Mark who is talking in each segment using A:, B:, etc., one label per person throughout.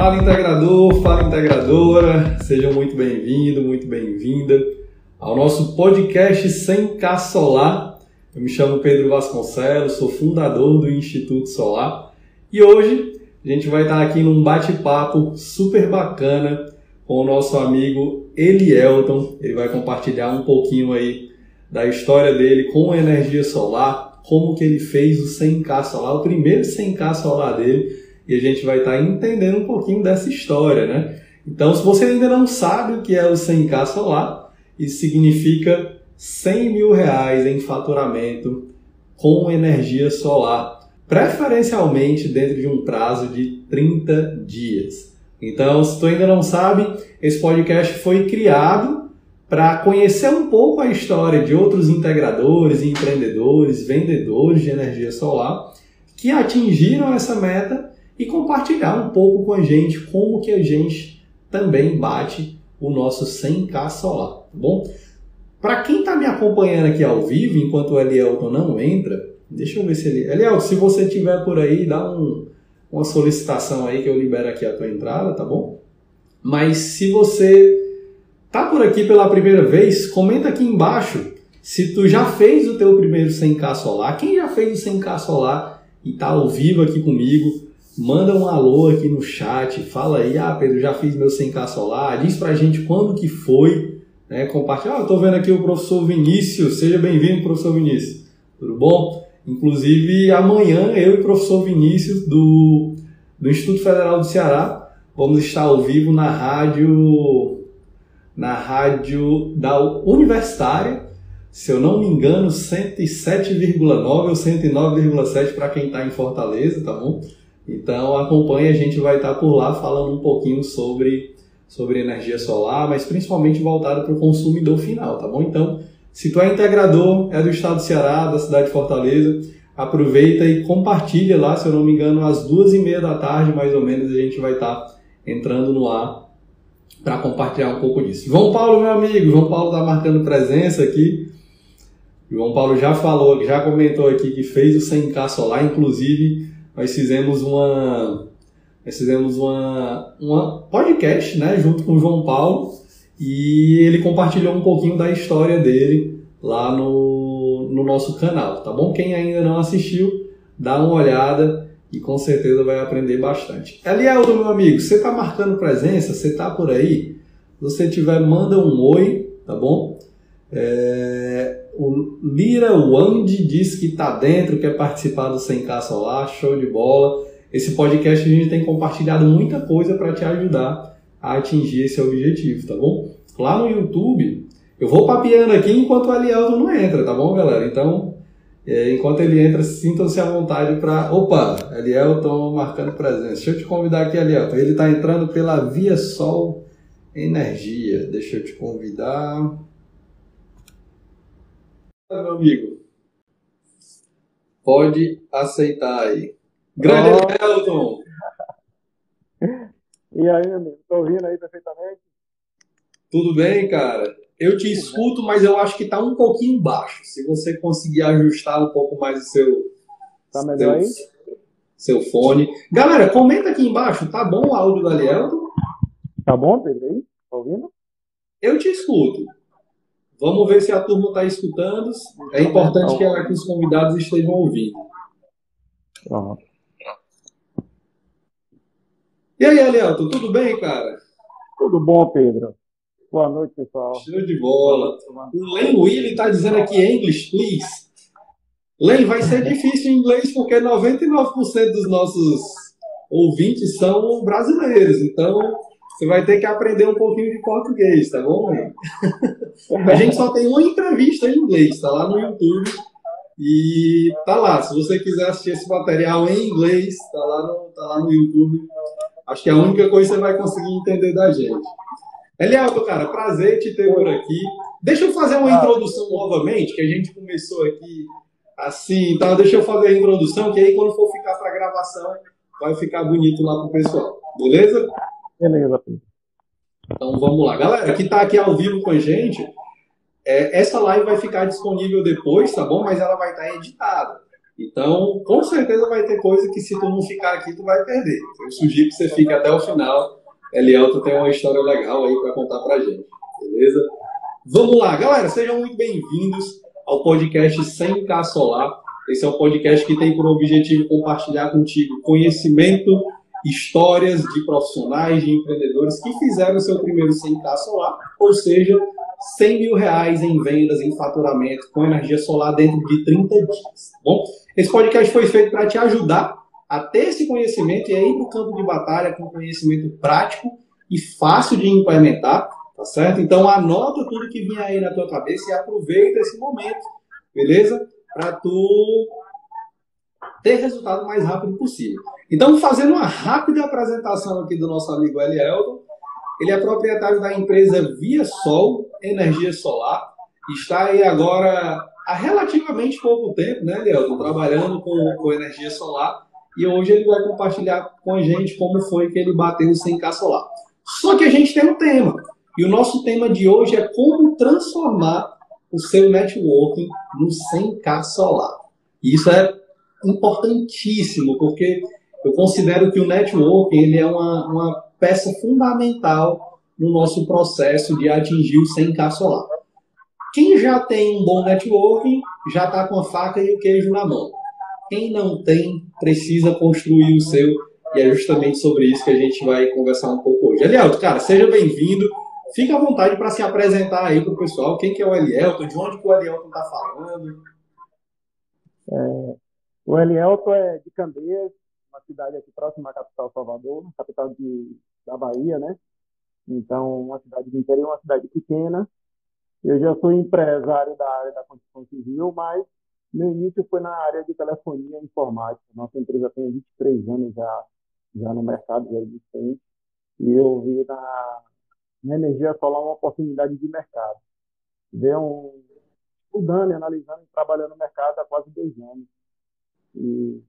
A: Fala integrador, fala integradora, seja muito bem-vindo, muito bem-vinda ao nosso podcast 100K Solar. Eu me chamo Pedro Vasconcelos, sou fundador do Instituto Solar e hoje a gente vai estar aqui num bate-papo super bacana com o nosso amigo Elielton. Ele vai compartilhar um pouquinho aí da história dele com energia solar, como que ele fez o 100K solar, o primeiro 100K solar dele e a gente vai estar tá entendendo um pouquinho dessa história, né? Então, se você ainda não sabe o que é o 100K solar, isso significa 100 mil reais em faturamento com energia solar, preferencialmente dentro de um prazo de 30 dias. Então, se tu ainda não sabe, esse podcast foi criado para conhecer um pouco a história de outros integradores, empreendedores, vendedores de energia solar que atingiram essa meta e compartilhar um pouco com a gente como que a gente também bate o nosso 100k solar, tá bom? Para quem está me acompanhando aqui ao vivo, enquanto o Elielton não entra, deixa eu ver se ele... Elielton, se você tiver por aí, dá um, uma solicitação aí que eu libero aqui a tua entrada, tá bom? Mas se você tá por aqui pela primeira vez, comenta aqui embaixo se tu já fez o teu primeiro 100k solar. Quem já fez o 100k solar e tá ao vivo aqui comigo, Manda um alô aqui no chat, fala aí, ah, Pedro, já fiz meu 100k solar, diz pra gente quando que foi, né? Compartilha. Ah, eu tô vendo aqui o professor Vinícius, seja bem-vindo, professor Vinícius. Tudo bom? Inclusive, amanhã eu e o professor Vinícius do, do Instituto Federal do Ceará vamos estar ao vivo na rádio na rádio da Universitária, se eu não me engano, 107,9 ou 109,7 para quem está em Fortaleza, tá bom? Então acompanhe, a gente vai estar por lá falando um pouquinho sobre, sobre energia solar, mas principalmente voltado para o consumidor final, tá bom? Então, se tu é integrador, é do estado do Ceará, da cidade de Fortaleza, aproveita e compartilha lá, se eu não me engano, às duas e meia da tarde, mais ou menos, a gente vai estar entrando no ar para compartilhar um pouco disso. João Paulo, meu amigo, João Paulo está marcando presença aqui. João Paulo já falou, já comentou aqui que fez o 100K solar, inclusive nós fizemos uma nós fizemos uma, uma podcast né, junto com o João Paulo e ele compartilhou um pouquinho da história dele lá no, no nosso canal, tá bom? Quem ainda não assistiu, dá uma olhada e com certeza vai aprender bastante. Elieldo, meu amigo, você está marcando presença? Você está por aí? Se você tiver, manda um oi, tá bom? É, o Lira Wandi diz que está dentro, quer participar do 100K Solar, show de bola. Esse podcast a gente tem compartilhado muita coisa para te ajudar a atingir esse objetivo, tá bom? Lá no YouTube, eu vou papeando aqui enquanto o Elielton não entra, tá bom, galera? Então, é, enquanto ele entra, sintam-se à vontade para. Opa, Elielton marcando presença. Deixa eu te convidar aqui, Elielton. Ele está entrando pela Via Sol Energia. Deixa eu te convidar meu amigo. Pode aceitar aí. Grande oh. Elton!
B: E aí, amigo? Tô ouvindo aí perfeitamente?
A: Tudo bem, cara? Eu te escuto, mas eu acho que tá um pouquinho baixo. Se você conseguir ajustar um pouco mais o seu.
B: Tá melhor
A: seu, aí? Seu fone. Galera, comenta aqui embaixo, tá bom o áudio da Lielton?
B: Tá bom, Pedro? Aí? Tá ouvindo?
A: Eu te escuto. Vamos ver se a turma está escutando. É importante que, que os convidados estejam ouvindo. Uhum. E aí, Elielto, tudo bem, cara?
B: Tudo bom, Pedro. Boa noite, pessoal.
A: Show de bola. O Len Willy está dizendo aqui, English, please. Len, vai ser difícil em inglês porque 99% dos nossos ouvintes são brasileiros. Então, você vai ter que aprender um pouquinho de português, tá bom? a gente só tem uma entrevista em inglês, tá lá no YouTube. E tá lá, se você quiser assistir esse material em inglês, tá lá no, tá lá no YouTube. Acho que é a única coisa que você vai conseguir entender da gente. Elialdo, cara, prazer te ter por aqui. Deixa eu fazer uma introdução novamente, que a gente começou aqui assim, então deixa eu fazer a introdução, que aí quando for ficar para gravação, vai ficar bonito lá pro pessoal. Beleza?
B: Beleza.
A: Então vamos lá. Galera, que está aqui ao vivo com a gente, é, essa live vai ficar disponível depois, tá bom? Mas ela vai estar tá editada. Então, com certeza vai ter coisa que se tu não ficar aqui, tu vai perder. Eu sugiro que você fique até o final. Elielto tem uma história legal aí para contar pra gente, beleza? Vamos lá, galera, sejam muito bem-vindos ao podcast 100K Solar. Esse é um podcast que tem por objetivo compartilhar contigo conhecimento, histórias de profissionais, de empreendedores que fizeram o seu primeiro 100K Solar, ou seja, 100 mil reais em vendas, em faturamento com energia solar dentro de 30 dias. Tá bom, esse podcast foi feito para te ajudar a ter esse conhecimento e aí para o campo de batalha com conhecimento prático e fácil de implementar, tá certo? Então anota tudo que vinha aí na tua cabeça e aproveita esse momento, beleza? Para tu ter resultado o mais rápido possível. Então, fazendo uma rápida apresentação aqui do nosso amigo Elielton, ele é proprietário da empresa Via Sol Energia Solar. Está aí agora há relativamente pouco tempo, né, Elielton, trabalhando com, com energia solar. E hoje ele vai compartilhar com a gente como foi que ele bateu o 100K solar. Só que a gente tem um tema. E o nosso tema de hoje é como transformar o seu networking no 100K solar. Isso é importantíssimo, porque eu considero que o networking ele é uma, uma peça fundamental no nosso processo de atingir o 100K solar. Quem já tem um bom networking já está com a faca e o queijo na mão. Quem não tem, precisa construir o seu. E é justamente sobre isso que a gente vai conversar um pouco hoje. Elielto, cara, seja bem-vindo. Fique à vontade para se apresentar aí para o pessoal. Quem que é o Elielto? De onde que o Elielto está falando?
B: É, o Elielto é de Candeias, uma cidade aqui próxima à capital Salvador, capital de, da Bahia, né? Então, uma cidade do interior, uma cidade pequena. Eu já sou empresário da área da construção civil, mas meu início foi na área de telefonia e informática. Nossa empresa tem 23 anos já, já no mercado, já existente. E eu vi na, na energia solar uma oportunidade de mercado. Deu um, estudando, analisando e trabalhando no mercado há quase dois anos. E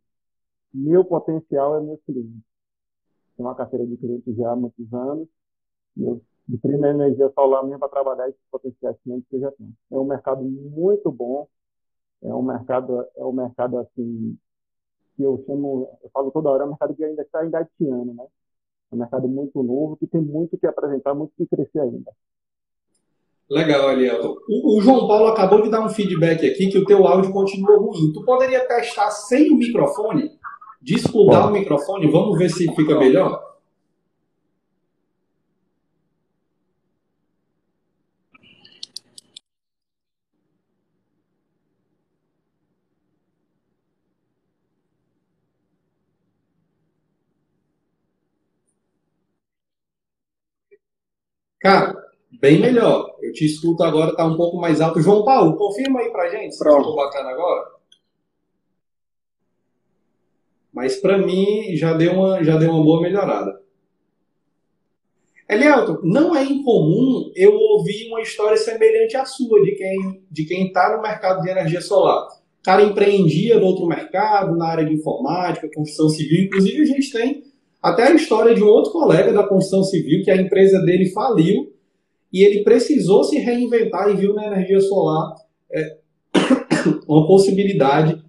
B: meu potencial é meu cliente. Tenho uma carteira de clientes já há muitos anos. De primeira energia solar mesmo para trabalhar esses potenciais clientes que eu já tenho. É um mercado muito bom. É um mercado, é um mercado assim que eu chamo, eu falo toda hora, é um mercado que ainda está engateando, né? É um mercado muito novo que tem muito que apresentar, muito que crescer ainda.
A: Legal, Eliel. O, o, João Paulo acabou de dar um feedback aqui que o teu áudio continua ruim. Tu poderia testar sem o microfone? Desplugar o microfone? Vamos ver se fica melhor? Cara, bem melhor. Eu te escuto agora, tá um pouco mais alto. João Paulo, confirma aí pra gente se ficou bacana agora. Mas para mim já deu uma já deu uma boa melhorada. Elielton, não é incomum eu ouvir uma história semelhante à sua de quem de quem está no mercado de energia solar. O cara empreendia no outro mercado, na área de informática, construção civil. Inclusive a gente tem até a história de um outro colega da construção civil, que a empresa dele faliu e ele precisou se reinventar e viu na energia solar é, uma possibilidade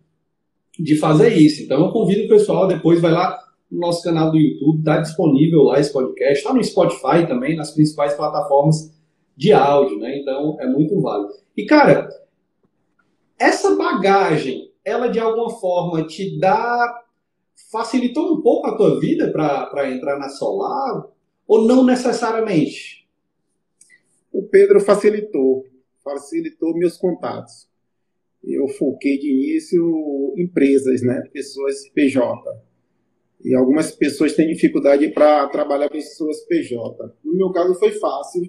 A: de fazer isso. Então eu convido o pessoal, depois vai lá no nosso canal do YouTube, está disponível lá esse podcast, está no Spotify também, nas principais plataformas de áudio, né? Então é muito válido. E cara, essa bagagem, ela de alguma forma te dá facilitou um pouco a tua vida para entrar na Solar ou não necessariamente?
C: O Pedro facilitou, facilitou meus contatos. Eu foquei de início empresas, né, pessoas PJ. E algumas pessoas têm dificuldade para trabalhar com pessoas PJ. No meu caso foi fácil.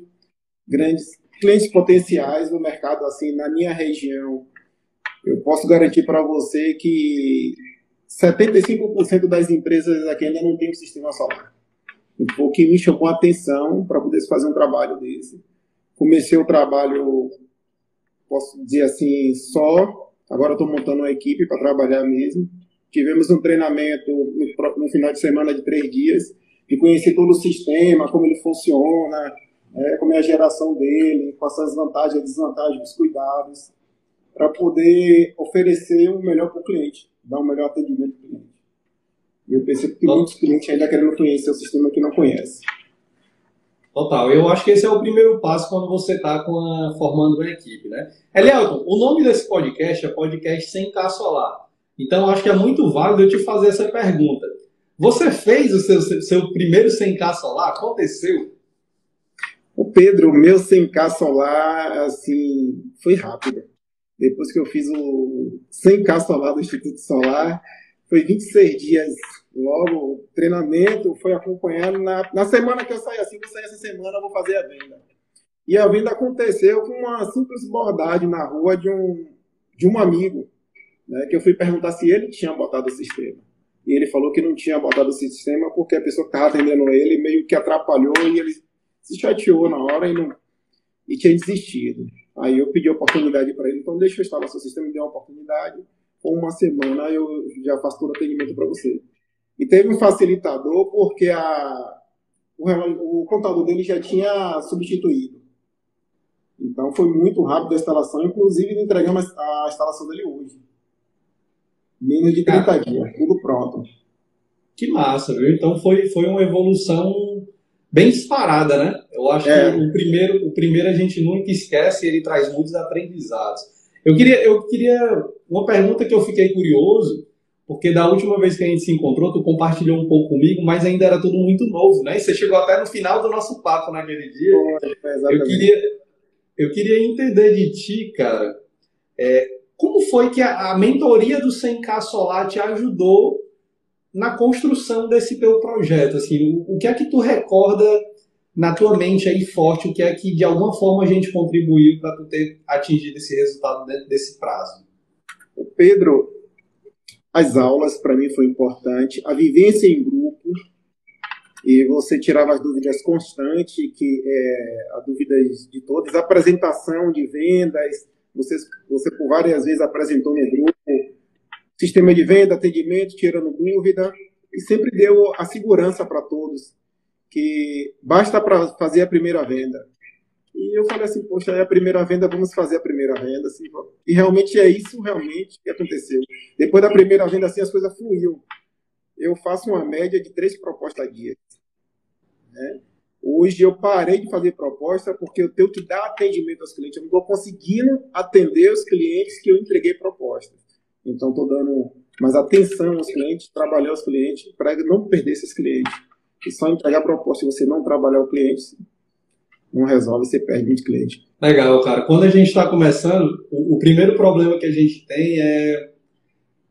C: Grandes clientes potenciais no mercado assim na minha região. Eu posso garantir para você que 75% das empresas aqui ainda não tem um sistema solar. O que me chamou a atenção para poder fazer um trabalho desse. Comecei o trabalho, posso dizer assim, só. Agora estou montando uma equipe para trabalhar mesmo. Tivemos um treinamento no, no, final de semana de três dias e conheci todo o sistema, como ele funciona, é, como é a geração dele, quais são as vantagens e desvantagens, os cuidados. para poder oferecer o melhor para o cliente, dar um melhor atendimento para o cliente. E eu percebo que muitos clientes ainda querendo conhecer o sistema que não conhece.
A: Total, eu acho que esse é o primeiro passo quando você está formando uma equipe, né? Elielton, o nome desse podcast é Podcast Sem K Solar. Então, acho que é muito válido eu te fazer essa pergunta. Você fez o seu, seu primeiro 100K solar? Aconteceu?
C: O Pedro, o meu 100K solar, assim, foi rápido. Depois que eu fiz o 100K solar do Instituto Solar, foi 26 dias logo, o treinamento foi acompanhando. Na, na semana que eu saí assim, vou sair essa semana, vou fazer a venda. E a venda aconteceu com uma simples bordagem na rua de um, de um amigo, né, que eu fui perguntar se ele tinha botado o sistema. E ele falou que não tinha botado o sistema porque a pessoa que estava atendendo ele meio que atrapalhou e ele se chateou na hora e, não, e tinha desistido. Aí eu pedi oportunidade para ele, então deixa eu instalar seu sistema, me dê uma oportunidade. Com uma semana eu já faço todo o atendimento para você. E teve um facilitador porque a, o, o computador dele já tinha substituído. Então foi muito rápido a instalação, inclusive entregamos a instalação dele hoje. Menos de 30 dias, tudo pronto.
A: Que massa, viu? Então foi, foi uma evolução bem disparada, né? Eu acho é. que o primeiro, o primeiro a gente nunca esquece, ele traz muitos aprendizados. Eu queria, eu queria uma pergunta que eu fiquei curioso, porque da última vez que a gente se encontrou, tu compartilhou um pouco comigo, mas ainda era tudo muito novo, né? E você chegou até no final do nosso papo naquele dia.
C: É,
A: eu queria, eu queria entender de ti, cara, é, como foi que a, a mentoria do 100K Solar te ajudou na construção desse teu projeto? Assim, o, o que é que tu recorda na tua mente aí forte, o que é que de alguma forma a gente contribuiu para tu ter atingido esse resultado dentro desse prazo?
C: O Pedro, as aulas para mim foi importante, a vivência em grupo. E você tirava as dúvidas constantes, que é, a dúvidas de todos, a apresentação de vendas, você, você por várias vezes apresentou no grupo, sistema de venda, atendimento, tirando dúvida, e sempre deu a segurança para todos, que basta para fazer a primeira venda. E eu falei assim, poxa, é a primeira venda, vamos fazer a primeira venda. Assim, e realmente é isso realmente que aconteceu. Depois da primeira venda, assim, as coisas fluíam. Eu faço uma média de três propostas a dia. Né? Hoje eu parei de fazer proposta porque eu tenho que dar atendimento aos clientes. Eu não estou conseguindo atender os clientes que eu entreguei proposta. Então estou dando mais atenção aos clientes, trabalhar os clientes para não perder esses clientes. E só entregar proposta e você não trabalhar o cliente, não resolve, você perde muito cliente.
A: Legal, cara. Quando a gente está começando, o, o, primeiro problema que a gente tem é,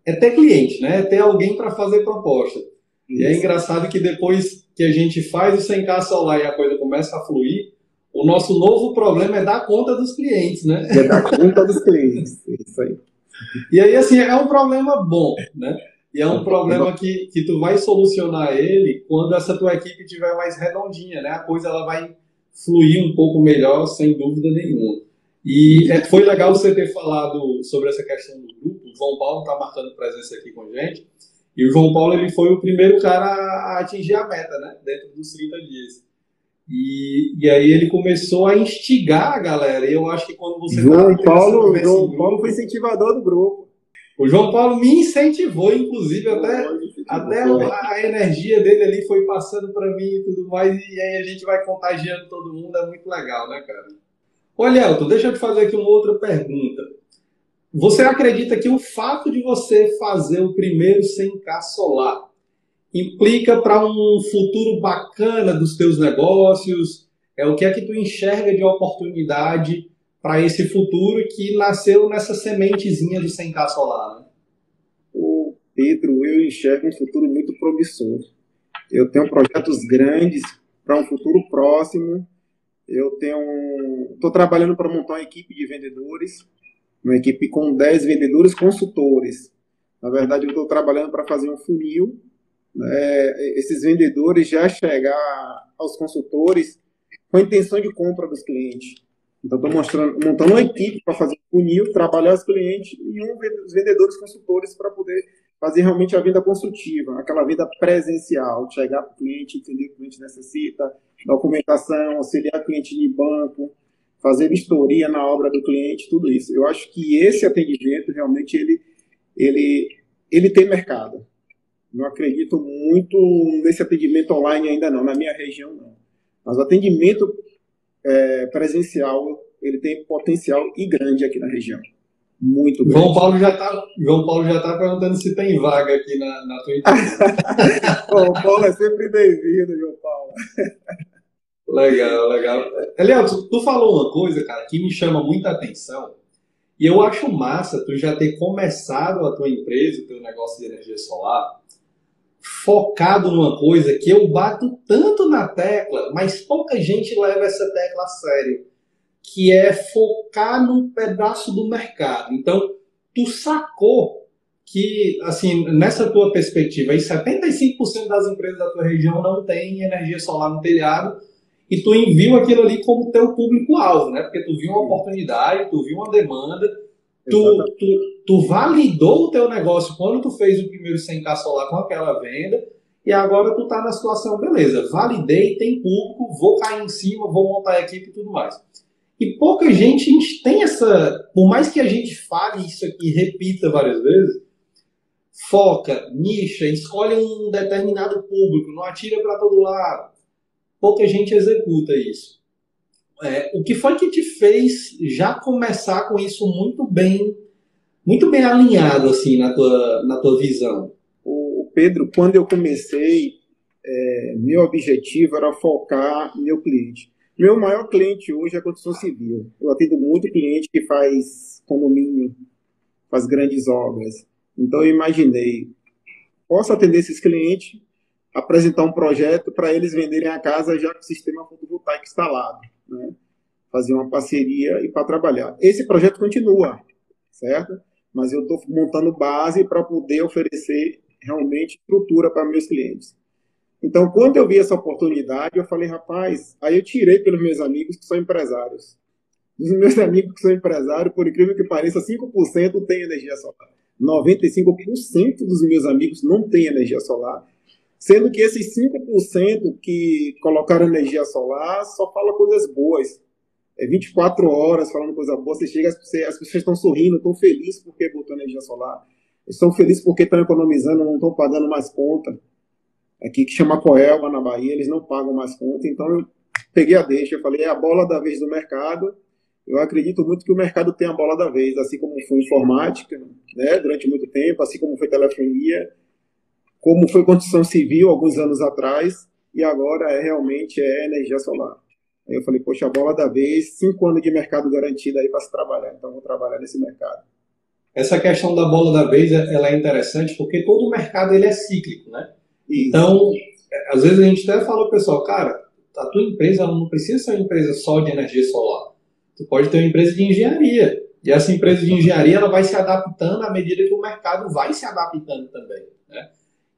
A: é ter cliente, né? É ter alguém para fazer proposta. Isso. E é engraçado que depois que a gente faz o 100K solar e a coisa começa a fluir, o nosso novo problema é dar conta dos clientes, né?
C: É dar conta dos clientes, isso aí.
A: E aí, assim, é um problema bom, né? E é um problema que, que tu vai solucionar ele quando essa tua equipe estiver mais redondinha, né? A coisa ela vai fluir um pouco melhor, sem dúvida nenhuma. E é, foi legal você ter falado sobre essa questão do grupo. O João Paulo está marcando presença aqui com a gente. E o João Paulo ele foi o primeiro cara a atingir a meta, né? Dentro dos 30 dias. E, e aí ele começou a instigar a galera. E eu acho que quando você.
C: João Paulo, João grupo, Paulo foi incentivador do grupo.
A: O João Paulo me incentivou, inclusive, até, até a, energia dele ali foi passando para mim e tudo mais. E aí a gente vai contagiando todo mundo. É muito legal, né, cara? Olha, Elton, deixa eu te fazer aqui uma outra pergunta. Você acredita que o fato de você fazer o primeiro 100K solar implica para um futuro bacana dos teus negócios? É o que é que tu enxerga de oportunidade para esse futuro que nasceu nessa sementezinha do 100K solar? Né?
C: O Pedro, eu enxergo um futuro muito promissor. Eu tenho projetos grandes para um futuro próximo. Eu tenho, estou trabalhando para montar uma equipe de vendedores uma equipe com 10 vendedores consultores. Na verdade, eu estou trabalhando para fazer um funil, né, esses vendedores já chegar aos consultores com a intenção de compra dos clientes. Então, estou montando uma equipe para fazer funil, trabalhar os clientes e um os vendedores consultores para poder fazer realmente a venda consultiva, aquela venda presencial, chegar para o cliente, entender o que o cliente necessita, documentação, auxiliar o cliente em banco, fazer vistoria na obra do cliente, tudo isso. Eu acho que esse atendimento realmente ele, ele, ele tem mercado. Não acredito muito nesse atendimento online ainda não, na minha região não. Mas o atendimento é, presencial ele tem potencial e grande aqui na região. Muito grande.
A: João Paulo já está João Paulo já tá perguntando se tem vaga aqui na, na tua empresa.
C: João Paulo é sempre bem-vindo, João Paulo.
A: Legal, legal. Eliel, tu, tu falou uma coisa, cara, que me chama muita atenção. E eu acho massa tu já ter começado a tua empresa, o teu negócio de energia solar, focado numa coisa que eu bato tanto na tecla, mas pouca gente leva essa tecla a sério, que é focar num pedaço do mercado. Então, tu sacou que, assim, nessa tua perspectiva, aí 75% das empresas da tua região não têm energia solar no telhado, e tu viu aquilo ali como teu público-alvo, né? Porque tu viu uma oportunidade, tu viu uma demanda, tu, tu, tu, validou o teu negócio quando tu fez o primeiro 100k solar com aquela venda, e agora tu tá na situação, beleza, validei, tem público, vou cair em cima, vou montar a equipe e tudo mais. E pouca gente tem essa, por mais que a gente fale isso aqui, repita várias vezes, foca, nicha, escolhe um determinado público, não atira para todo lado pouca gente executa isso. É, o que foi que te fez já começar com isso muito bem, muito bem alinhado assim na tua, na tua visão?
C: O Pedro, quando eu comecei, é, meu objetivo era focar meu cliente. Meu maior cliente hoje é a construção civil. Eu atendo muito cliente que faz condomínio, faz grandes obras. Então eu imaginei, posso atender esses clientes apresentar um projeto para eles venderem a casa já com o sistema fotovoltaico instalado, né? fazer uma parceria e para trabalhar. Esse projeto continua, certo? Mas eu estou montando base para poder oferecer realmente estrutura para meus clientes. Então, quando eu vi essa oportunidade, eu falei, rapaz, aí eu tirei pelos meus amigos que são empresários. Os meus amigos que são empresários, por incrível que pareça, 5% tem energia solar. 95% dos meus amigos não têm energia solar Sendo que esses 5% que colocaram energia solar só fala coisas boas. É 24 horas falando coisa boa. Você chega, as pessoas estão sorrindo, estão felizes porque botou energia solar. Estão felizes porque estão economizando, não estão pagando mais conta. Aqui que chama Coelba, na Bahia, eles não pagam mais conta. Então eu peguei a deixa, eu falei, é a bola da vez do mercado. Eu acredito muito que o mercado tem a bola da vez, assim como foi informática, né, durante muito tempo, assim como foi telefonia como foi construção civil alguns anos atrás, e agora é realmente é energia solar. Aí eu falei, poxa, a bola da vez, cinco anos de mercado garantido aí para se trabalhar, então vou trabalhar nesse mercado.
A: Essa questão da bola da vez, ela é interessante porque todo o mercado ele é cíclico, né? Isso. Então, às vezes a gente até fala, pessoal, cara, a tua empresa não precisa ser uma empresa só de energia solar. Tu pode ter uma empresa de engenharia. E essa empresa de engenharia ela vai se adaptando à medida que o mercado vai se adaptando também. Né?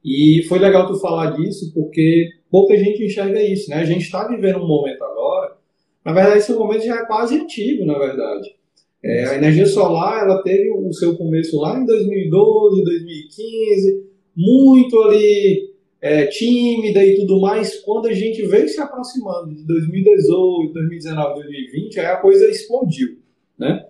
A: E foi legal tu falar disso, porque pouca gente enxerga isso, né? A gente está vivendo um momento agora, na verdade esse momento já é quase antigo, na verdade. É, a energia solar, ela teve o seu começo lá em 2012, 2015, muito ali é, tímida e tudo mais. Quando a gente veio se aproximando de 2018, 2019, 2020, aí a coisa explodiu, né?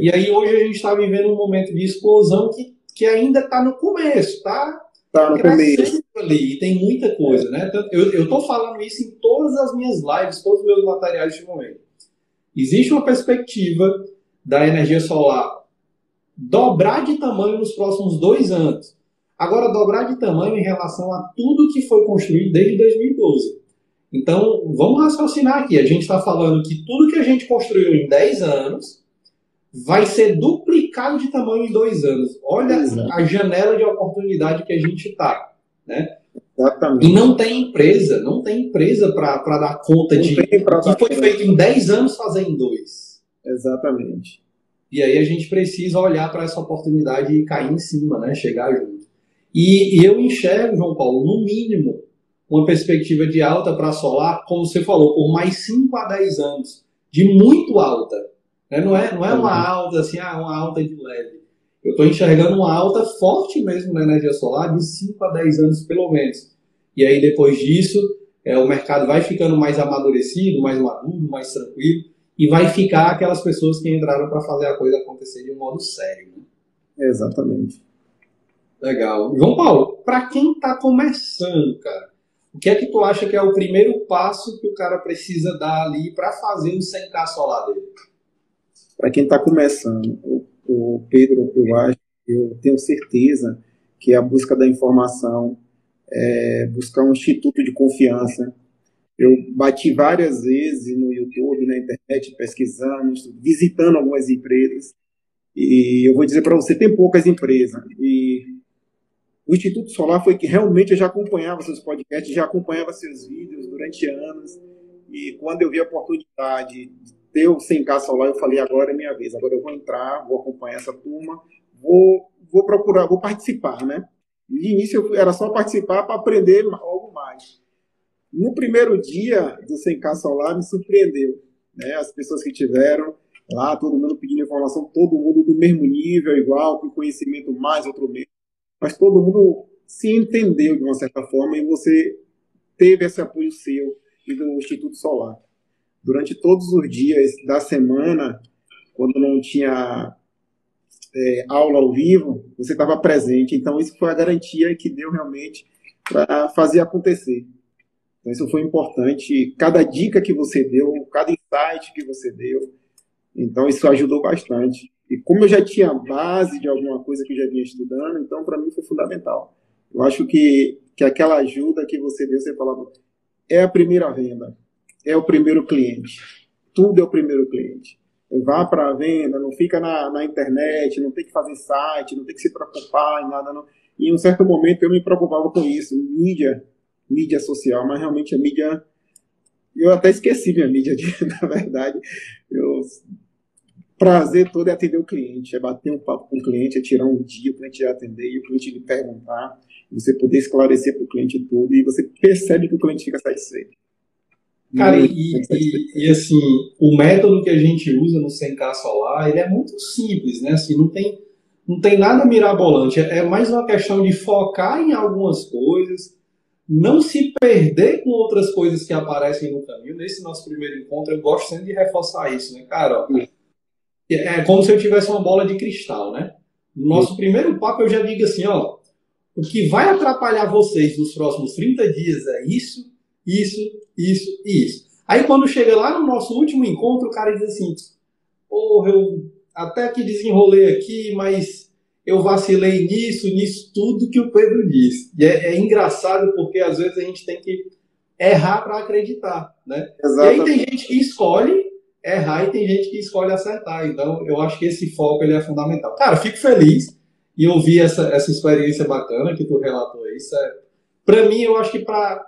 A: E aí hoje a gente está vivendo um momento de explosão que, que ainda está no começo, tá?
C: Tá no começo.
A: Ali, tem muita coisa, né? Eu, eu tô falando isso em todas as minhas lives, todos os meus materiais de momento. Existe uma perspectiva da energia solar dobrar de tamanho nos próximos dois anos. Agora, dobrar de tamanho em relação a tudo que foi construído desde 2012. Então, vamos raciocinar aqui. A gente está falando que tudo que a gente construiu em 10 anos vai ser duplicado de tamanho em dois anos. Olha Exato. a janela de oportunidade que a gente está, né? Exatamente. E não tem empresa, não tem empresa para dar conta não de que foi feito em 10 anos fazer em dois.
C: Exatamente.
A: E aí a gente precisa olhar para essa oportunidade e cair em cima, né? Chegar junto. E, e eu enxergo, João Paulo, no mínimo, uma perspectiva de alta para solar, como você falou, por mais 5 a 10 anos, de muito alta. Né? Não é, não é uma uhum. alta assim, ah, uma alta de leve. Eu estou enxergando uma alta forte mesmo na energia solar de 5 a 10 anos pelo menos. E aí depois disso, é, o mercado vai ficando mais amadurecido, mais maduro, mais tranquilo. e vai ficar aquelas pessoas que entraram para fazer a coisa acontecer de um modo sério. Né?
C: Exatamente.
A: Legal. João Paulo, para quem está começando, cara, o que é que tu acha que é o primeiro passo que o cara precisa dar ali para fazer o 100k solar dele?
C: Para quem está começando, o, o, Pedro, eu acho, eu tenho certeza que a busca da informação, é buscar um instituto de confiança, eu bati várias vezes no YouTube, na internet, pesquisando, visitando algumas empresas. E eu vou dizer para você, tem poucas empresas. E o Instituto Solar foi que realmente eu já acompanhava seus podcasts, já acompanhava seus vídeos durante anos. E quando eu vi a oportunidade de ter o 100K Solar, eu falei, agora é minha vez. Agora eu vou entrar, vou acompanhar essa turma, vou, vou procurar, vou participar, né? De início era só participar para aprender algo mais. No primeiro dia do 100K Solar, me surpreendeu. Né? As pessoas que tiveram lá, todo mundo pedindo informação, todo mundo do mesmo nível, igual, com conhecimento mais, outro menos. Mas todo mundo se entendeu de uma certa forma e você teve esse apoio seu e do Instituto Solar. Durante todos os dias da semana, quando não tinha é, aula ao vivo, você estava presente. Então, isso foi a garantia que deu realmente para fazer acontecer. Então, isso foi importante. Cada dica que você deu, cada insight que você deu, então isso ajudou bastante. E como eu já tinha base de alguma coisa que eu já vinha estudando, então para mim foi fundamental. Eu acho que, que aquela ajuda que você deu, você falava, é a primeira venda, é o primeiro cliente, tudo é o primeiro cliente. Vá para a venda, não fica na, na internet, não tem que fazer site, não tem que se preocupar em nada. Não. E em um certo momento eu me preocupava com isso, mídia mídia social, mas realmente a mídia. Eu até esqueci minha mídia, de, na verdade. Eu, prazer todo é atender o cliente, é bater um papo com o cliente, é tirar um dia, o cliente já atender e o cliente lhe perguntar, você poder esclarecer para o cliente tudo e você percebe que o cliente fica satisfeito.
A: Cara, e, e, e, assim, o método que a gente usa no 100K Solar, ele é muito simples, né? Assim, não tem, não tem nada mirabolante, é mais uma questão de focar em algumas coisas, não se perder com outras coisas que aparecem no caminho. Nesse nosso primeiro encontro, eu gosto sempre de reforçar isso, né, cara? É como se eu tivesse uma bola de cristal, né? No nosso primeiro papo, eu já digo assim, ó, o que vai atrapalhar vocês nos próximos 30 dias é isso, isso, isso e isso. Aí quando chega lá no nosso último encontro, o cara diz assim, porra, eu até que desenrolei aqui, mas eu vacilei nisso, nisso tudo que o Pedro disse. E é, é engraçado porque às vezes a gente tem que errar para acreditar, né? Exatamente. E aí tem gente que escolhe errar e tem gente que escolhe acertar. Então eu acho que esse foco ele é fundamental. Cara, fico feliz e ouvir essa, essa experiência bacana que tu relatou aí. Isso é, para mim, eu acho que para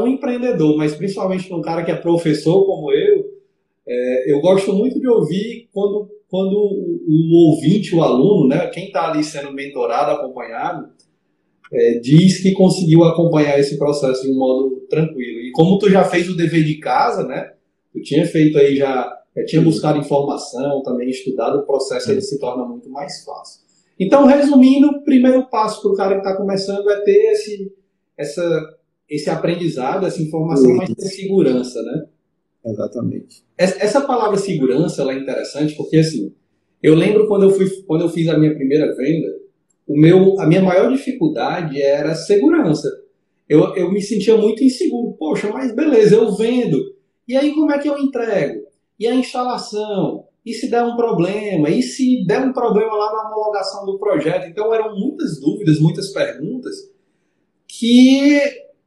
A: um empreendedor, mas principalmente para um cara que é professor como eu, é, eu gosto muito de ouvir quando quando o, ouvinte, o aluno, né, quem está ali sendo mentorado, acompanhado, é, diz que conseguiu acompanhar esse processo de um modo tranquilo. E como tu já fez o dever de casa, né, tu tinha feito aí já, já tinha buscado informação, também estudado, o processo ele se torna muito mais fácil. Então, resumindo, o primeiro passo para o cara que está começando é ter esse, essa, esse aprendizado, essa informação, mas ter segurança, né?
C: Exatamente.
A: Essa palavra segurança ela é interessante porque assim, eu lembro quando eu fui quando eu fiz a minha primeira venda, o meu a minha maior dificuldade era segurança. Eu, eu me sentia muito inseguro. Poxa, mas beleza, eu vendo. E aí como é que eu entrego? E a instalação? E se der um problema? E se der um problema lá na homologação do projeto? Então eram muitas dúvidas, muitas perguntas que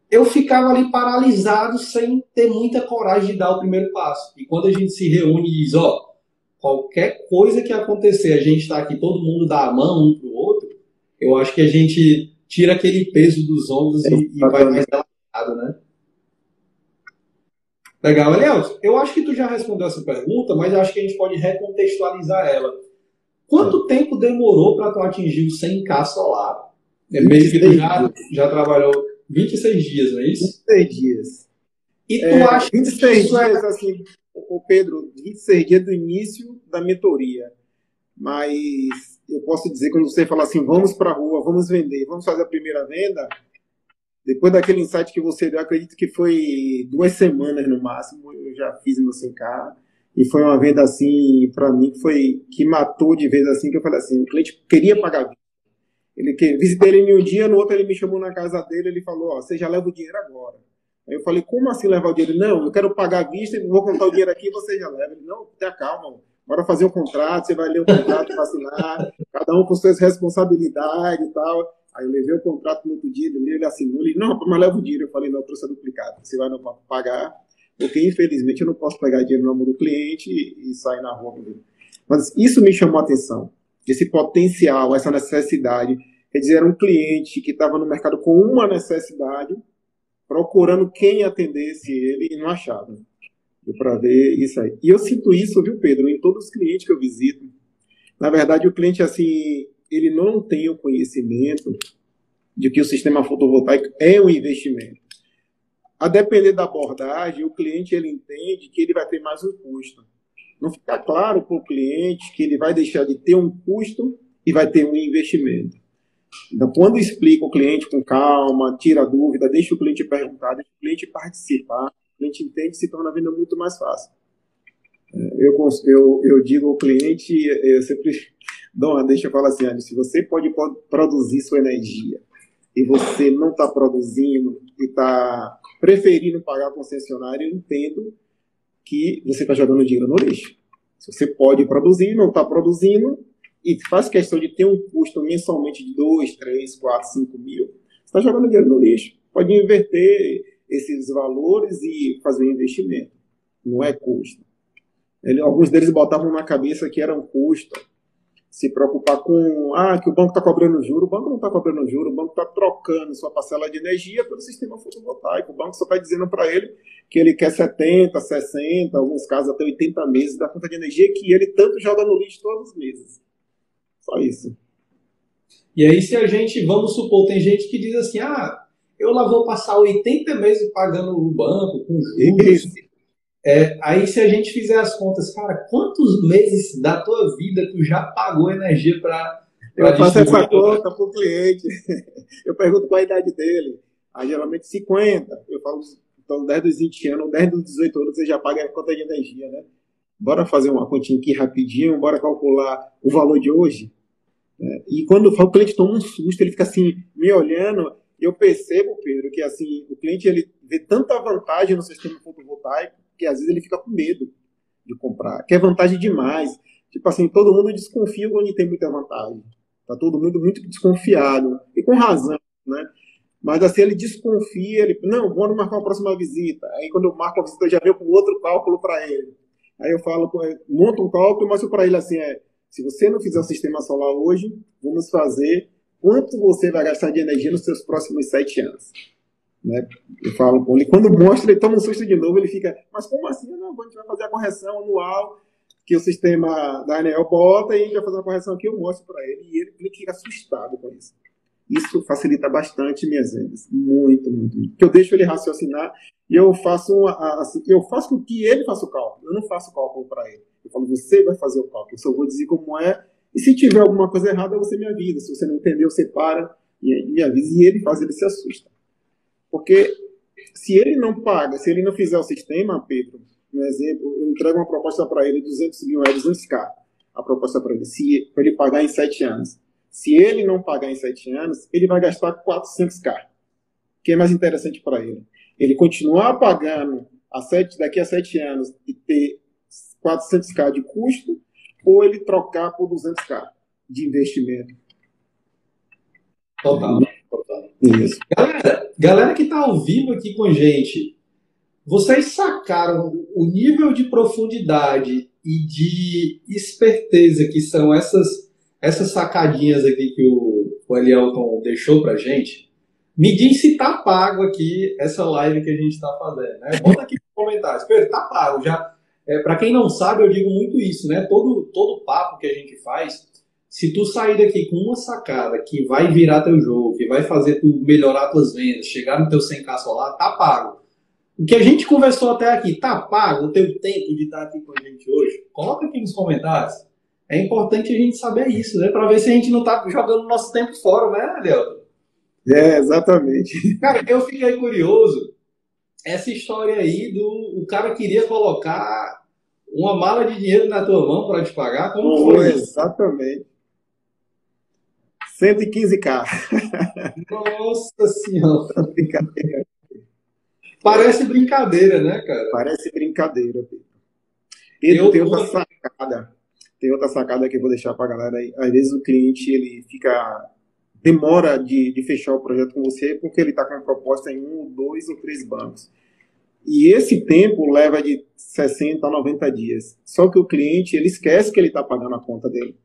A: eu ficava ali paralisado sem ter muita coragem de dar o primeiro passo. E quando a gente se reúne e diz, ó, qualquer coisa que acontecer, a gente está aqui, todo mundo dá a mão um pro outro, eu acho que a gente tira aquele peso dos ombros e, e vai mais relaxado, né? Legal, Eliel, eu acho que tu já respondeu essa pergunta, mas acho que a gente pode recontextualizar ela. Quanto tempo demorou para tu atingir o 100k solar? É mesmo que tu já, já trabalhou 26 dias, não é isso?
C: 26 dias.
A: E tu é, acha
C: 26 que isso é dias, é... assim, o Pedro, 26 dias do início da mentoria. Mas eu posso dizer, quando você fala assim, vamos para a rua, vamos vender, vamos fazer a primeira venda, depois daquele insight que você deu, acredito que foi duas semanas no máximo, eu já fiz meu 100K. E foi uma venda assim, para mim, que foi que matou de vez assim, que eu falei assim, o cliente queria pagar ele que visitei ele em um dia, no outro ele me chamou na casa dele, ele falou, ó, você já leva o dinheiro agora. Aí eu falei, como assim levar o dinheiro? Não, eu quero pagar a vista, vou contar o dinheiro aqui, você já leva. Ele, não, tenha calma, bora fazer um contrato, você vai ler o contrato assinar, cada um com suas responsabilidades e tal. Aí eu levei o contrato no outro dia, ele, ele assinou, ele, não, mas leva o dinheiro. Eu falei, não, eu trouxe a duplicado, você vai não pagar, porque infelizmente eu não posso pegar dinheiro no nome do cliente e, e sair na rua. Mas isso me chamou a atenção esse potencial, essa necessidade. Quer dizer, era um cliente que estava no mercado com uma necessidade, procurando quem atendesse ele e não achava. Para ver isso aí. E eu sinto isso, viu, Pedro, em todos os clientes que eu visito. Na verdade, o cliente, assim, ele não tem o conhecimento de que o sistema fotovoltaico é um investimento. A depender da abordagem, o cliente ele entende que ele vai ter mais um custo não fica claro para o cliente que ele vai deixar de ter um custo e vai ter um investimento. Então, quando explica o cliente com calma, tira a dúvida, deixa o cliente perguntar, deixa o cliente participar, o cliente entende, se torna a venda muito mais fácil. É, eu, eu, eu digo ao cliente, eu sempre dou uma deixa e falo assim, se você pode produzir sua energia e você não está produzindo e está preferindo pagar concessionário, eu entendo que você está jogando dinheiro no lixo. Se você pode produzir, não está produzindo, e faz questão de ter um custo mensalmente de 2, 3, 4, 5 mil, você está jogando dinheiro no lixo. Pode inverter esses valores e fazer um investimento. Não é custo. Ele, alguns deles botavam na cabeça que era um custo se preocupar com ah, que o banco está cobrando juro. O banco não está cobrando juro, o banco está trocando sua parcela de energia pelo sistema fotovoltaico. O banco só está dizendo para ele que ele quer 70, 60, alguns casos até 80 meses da conta de energia que ele tanto joga no lixo todos os meses. Só isso.
A: E aí, se a gente, vamos supor, tem gente que diz assim: ah, eu lá vou passar 80 meses pagando o banco com juros. Isso. É, aí se a gente fizer as contas, cara, quantos meses da tua vida tu já pagou energia para
C: eu faço essa conta para o cliente. Eu pergunto qual a idade dele. Aí geralmente 50. Eu falo, então 10 dos 20 anos, 10 dos 18 anos, você já paga a conta de energia, né? Bora fazer uma continha aqui rapidinho, bora calcular o valor de hoje. É, e quando o cliente toma um susto, ele fica assim, me olhando, eu percebo, Pedro, que assim, o cliente ele vê tanta vantagem no sistema fotovoltaico que às vezes ele fica com medo de comprar, que é vantagem demais. Tipo assim, todo mundo desconfia onde tem muita vantagem. Tá todo mundo muito desconfiado, e com razão, né? Mas assim, ele desconfia, ele, não, vamos marcar uma próxima visita. Aí quando eu marco a visita, eu já veio com outro cálculo para ele. Aí eu falo, monto um cálculo e mostro para ele assim, é, se você não fizer o sistema solar hoje, vamos fazer quanto você vai gastar de energia nos seus próximos sete anos. Né? Eu falo com ele, quando mostra, ele toma um susto de novo, ele fica, mas como assim? Não, a gente vai fazer a correção anual que o sistema da ANEL bota e a gente vai fazer uma correção aqui, eu mostro para ele, e ele, ele fica assustado com isso. Isso facilita bastante minhas vendas, muito, muito, muito. Porque eu deixo ele raciocinar e eu faço uma, assim, eu faço com que ele faça o cálculo. Eu não faço o cálculo para ele. Eu falo, você vai fazer o cálculo. Eu só vou dizer como é. E se tiver alguma coisa errada, você me avisa. Se você não entendeu, você para e me avisa. E ele faz, ele se assusta. Porque se ele não paga, se ele não fizer o sistema, Pedro, um exemplo, eu entrego uma proposta para ele, 200 mil reais, 200k, a proposta para ele, para ele pagar em 7 anos. Se ele não pagar em 7 anos, ele vai gastar 400k, que é mais interessante para ele. Ele continuar pagando a sete, daqui a 7 anos e ter 400k de custo, ou ele trocar por 200k de investimento.
A: Total. Isso. Galera, galera que está ao vivo aqui com a gente, vocês sacaram o nível de profundidade e de esperteza que são essas, essas sacadinhas aqui que o, o Elielton deixou pra gente? Me diz se tá pago aqui essa live que a gente está fazendo, né? Bota aqui nos comentários. Pedro, tá pago. Já, é, para quem não sabe, eu digo muito isso, né? Todo, todo papo que a gente faz, se tu sair daqui com uma sacada que vai virar teu jogo, que vai fazer tu melhorar tuas vendas, chegar no teu 100k solar, tá pago. O que a gente conversou até aqui, tá pago o teu tempo de estar aqui com a gente hoje? Coloca aqui nos comentários. É importante a gente saber isso, né? Para ver se a gente não tá jogando nosso tempo fora, né, Delta?
C: É, exatamente.
A: Cara, eu fiquei curioso. Essa história aí do. O cara queria colocar uma mala de dinheiro na tua mão para te pagar? Como
C: foi exatamente. 115k.
A: Nossa senhora. Brincadeira. Parece brincadeira, né, cara?
C: Parece brincadeira, Pedro. Eu, tem outra sacada. Tem outra sacada que eu vou deixar para a galera aí. Às vezes o cliente ele fica demora de, de fechar o projeto com você porque ele está com uma proposta em um, dois ou três bancos. E esse tempo leva de 60 a 90 dias. Só que o cliente ele esquece que ele está pagando a conta dele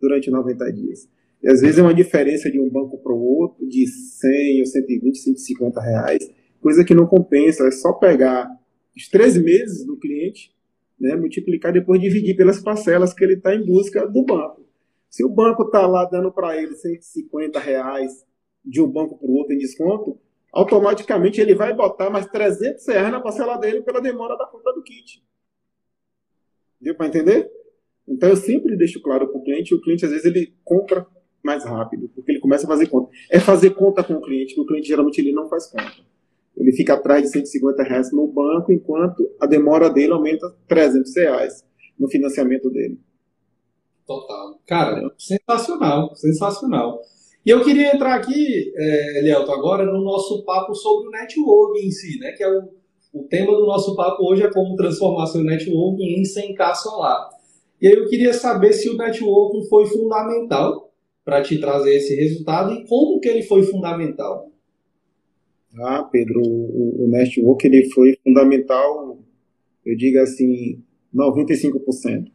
C: durante 90 dias. E às vezes é uma diferença de um banco para o outro de 100 ou 120, 150 reais, coisa que não compensa. É só pegar os três meses do cliente, né, multiplicar depois dividir pelas parcelas que ele está em busca do banco. Se o banco está lá dando para ele 150 reais de um banco para o outro em desconto, automaticamente ele vai botar mais 300 reais na parcela dele pela demora da compra do kit. Deu para entender? Então eu sempre deixo claro para o cliente, o cliente às vezes ele compra mais rápido, porque ele começa a fazer conta. É fazer conta com o cliente, que o cliente geralmente ele não faz conta. Ele fica atrás de 150 reais no banco, enquanto a demora dele aumenta 300 reais no financiamento dele.
A: Total. Cara, sensacional, sensacional. E eu queria entrar aqui, é, Elielto, agora no nosso papo sobre o network em si, né? Que é o, o tema do nosso papo hoje é como transformar seu network em 100k solar. E aí eu queria saber se o network foi fundamental para te trazer esse resultado e como que ele foi fundamental.
C: Ah, Pedro, o, o network ele foi fundamental, eu digo assim, 95%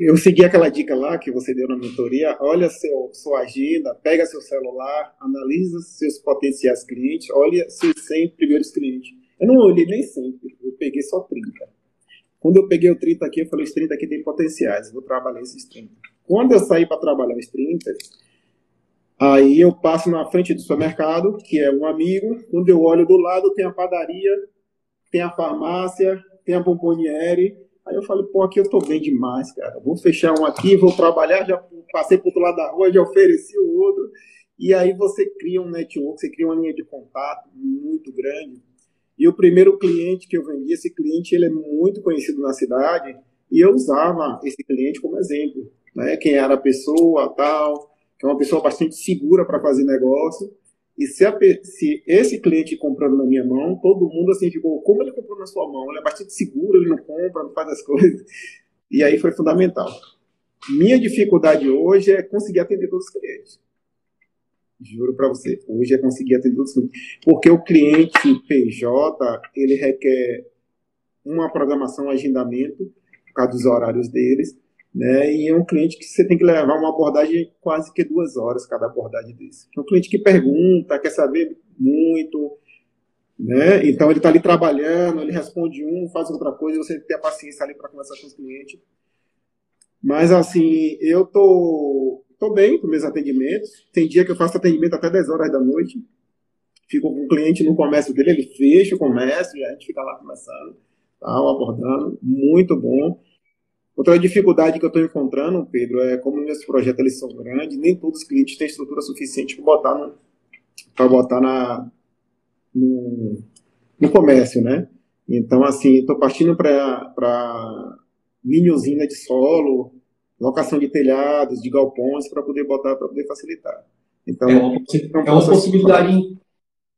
C: eu segui aquela dica lá que você deu na mentoria. Olha seu, sua agenda, pega seu celular, analisa seus potenciais clientes, olha seus 100 primeiros clientes. Eu não olhei nem 100, eu peguei só 30. Quando eu peguei o 30 aqui, eu falei: os 30 aqui tem potenciais, vou trabalhar esses 30. Quando eu saí para trabalhar os 30, aí eu passo na frente do supermercado, que é um amigo. Quando eu olho do lado, tem a padaria, tem a farmácia, tem a bomboniere Aí eu falei, pô, aqui eu tô bem demais, cara. Vou fechar um aqui, vou trabalhar, já passei pro outro lado da rua, já ofereci o outro. E aí você cria um network, você cria uma linha de contato muito grande. E o primeiro cliente que eu vendi, esse cliente, ele é muito conhecido na cidade, e eu usava esse cliente como exemplo, né? Quem era a pessoa, tal, que é uma pessoa bastante segura para fazer negócio. E se, a, se, esse cliente comprando na minha mão, todo mundo assim ficou, como ele comprou na sua mão? Ele é bastante seguro, ele não compra, não faz as coisas. E aí foi fundamental. Minha dificuldade hoje é conseguir atender todos os clientes. Juro para você, hoje é conseguir atender todos os clientes. Porque o cliente PJ, ele requer uma programação, um agendamento, por causa dos horários deles, né? E é um cliente que você tem que levar uma abordagem quase que duas horas cada abordagem desse. É um cliente que pergunta, quer saber muito, né? Então ele está ali trabalhando, ele responde um, faz outra coisa, e você tem a paciência ali para conversar com os clientes. Mas assim, eu tô, tô bem com meus atendimentos. Tem dia que eu faço atendimento até 10 horas da noite. Fico com o cliente no comércio dele, ele fecha o comércio a gente fica lá conversando, tal, abordando. Muito bom. Outra dificuldade que eu estou encontrando, Pedro, é como meus projetos eles são grandes, nem todos os clientes têm estrutura suficiente para botar, no, para botar na, no, no comércio, né? Então, assim, estou partindo para mini usina de solo, locação de telhados, de galpões, para poder botar, para poder facilitar. Então,
A: é uma, é uma possibilidade,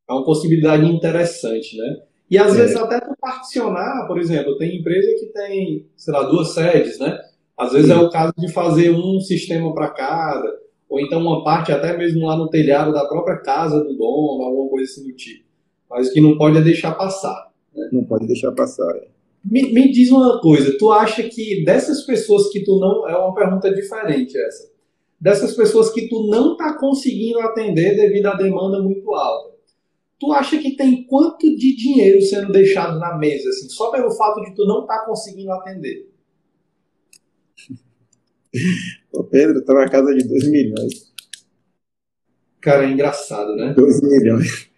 A: é uma possibilidade interessante, né? E às é. vezes até tu particionar, por exemplo, tem empresa que tem, sei lá, duas sedes, né? Às vezes Sim. é o caso de fazer um sistema para cada, ou então uma parte até mesmo lá no telhado da própria casa do dono, alguma coisa assim do tipo. Mas o que não pode é deixar passar. Né?
C: Não pode deixar passar. É.
A: Me, me diz uma coisa, tu acha que dessas pessoas que tu não. É uma pergunta diferente essa. Dessas pessoas que tu não está conseguindo atender devido à demanda muito alta tu acha que tem quanto de dinheiro sendo deixado na mesa, assim, só pelo fato de tu não estar tá conseguindo atender?
C: O Pedro tá na casa de 2 milhões.
A: Cara, é engraçado, né?
C: 2 milhões.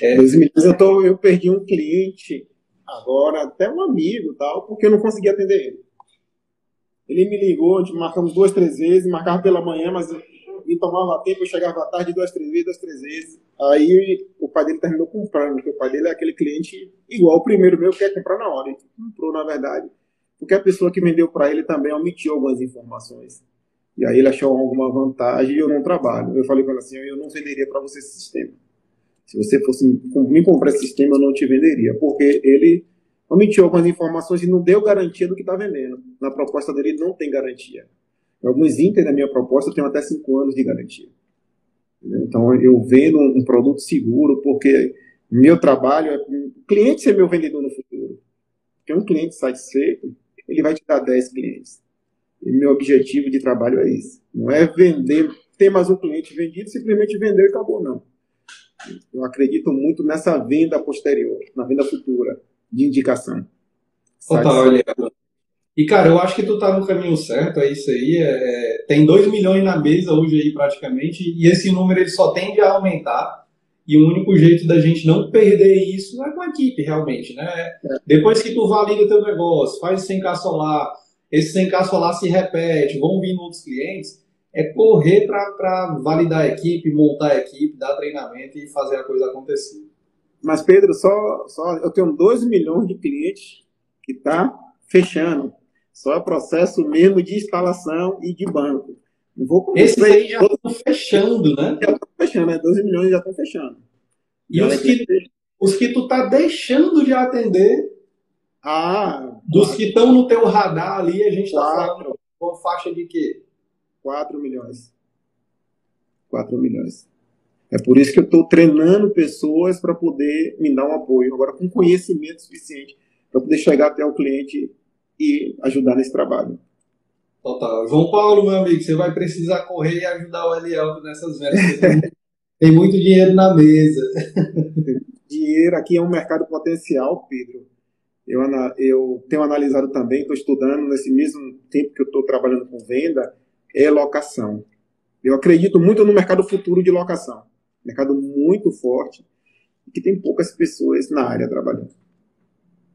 C: É. 2 milhões. Eu, tô, eu perdi um cliente agora, até um amigo tal, porque eu não consegui atender ele. Ele me ligou, marcamos duas, três vezes, marcava pela manhã, mas me tomava tempo, eu chegava à tarde duas, três vezes, duas, três vezes. Aí o pai dele terminou comprando, porque o pai dele é aquele cliente igual o primeiro meu, que quer comprar na hora. Ele comprou, na verdade, porque a pessoa que vendeu para ele também omitiu algumas informações. E aí ele achou alguma vantagem e eu não trabalho. Eu falei com ele assim, eu não venderia para você esse sistema. Se você fosse me comprar esse sistema, eu não te venderia, porque ele omitiu algumas informações e não deu garantia do que está vendendo. Na proposta dele não tem garantia. Alguns itens da minha proposta tem até 5 anos de garantia. Então eu vendo um produto seguro porque meu trabalho é o cliente ser meu vendedor no futuro. Porque um cliente satisfeito, ele vai te dar 10 clientes. E meu objetivo de trabalho é isso. Não é vender, ter mais um cliente vendido, simplesmente vender e acabou, não. Eu acredito muito nessa venda posterior, na venda futura, de indicação.
A: Total, olha. E, cara, eu acho que tu tá no caminho certo, é isso aí. É, tem 2 milhões na mesa hoje aí, praticamente, e esse número ele só tende a aumentar. E o único jeito da gente não perder isso é com a equipe, realmente, né? É. Depois que tu valida teu negócio, faz 100k solar, esse 100k solar se repete, vão vir outros clientes, é correr para validar a equipe, montar a equipe, dar treinamento e fazer a coisa acontecer.
C: Mas, Pedro, só, só eu tenho 2 milhões de clientes que tá fechando. Só é processo mesmo de instalação e de banco.
A: Não vou Esses aí já estão fechando, né?
C: Já estão fechando, né? 12 milhões já estão fechando.
A: E os que, os que tu tá deixando de atender,
C: ah,
A: dos que estão no teu radar ali, a gente está falando uma faixa de quê?
C: 4 milhões. 4 milhões. É por isso que eu estou treinando pessoas para poder me dar um apoio, agora com conhecimento suficiente para poder chegar até o cliente e ajudar nesse trabalho.
A: Total. João Paulo, meu amigo, você vai precisar correr e ajudar o Eliel nessas vendas. Tem muito dinheiro na mesa.
C: dinheiro aqui é um mercado potencial, Pedro. Eu, eu tenho analisado também, estou estudando nesse mesmo tempo que eu estou trabalhando com venda, é locação. Eu acredito muito no mercado futuro de locação. Mercado muito forte que tem poucas pessoas na área trabalhando.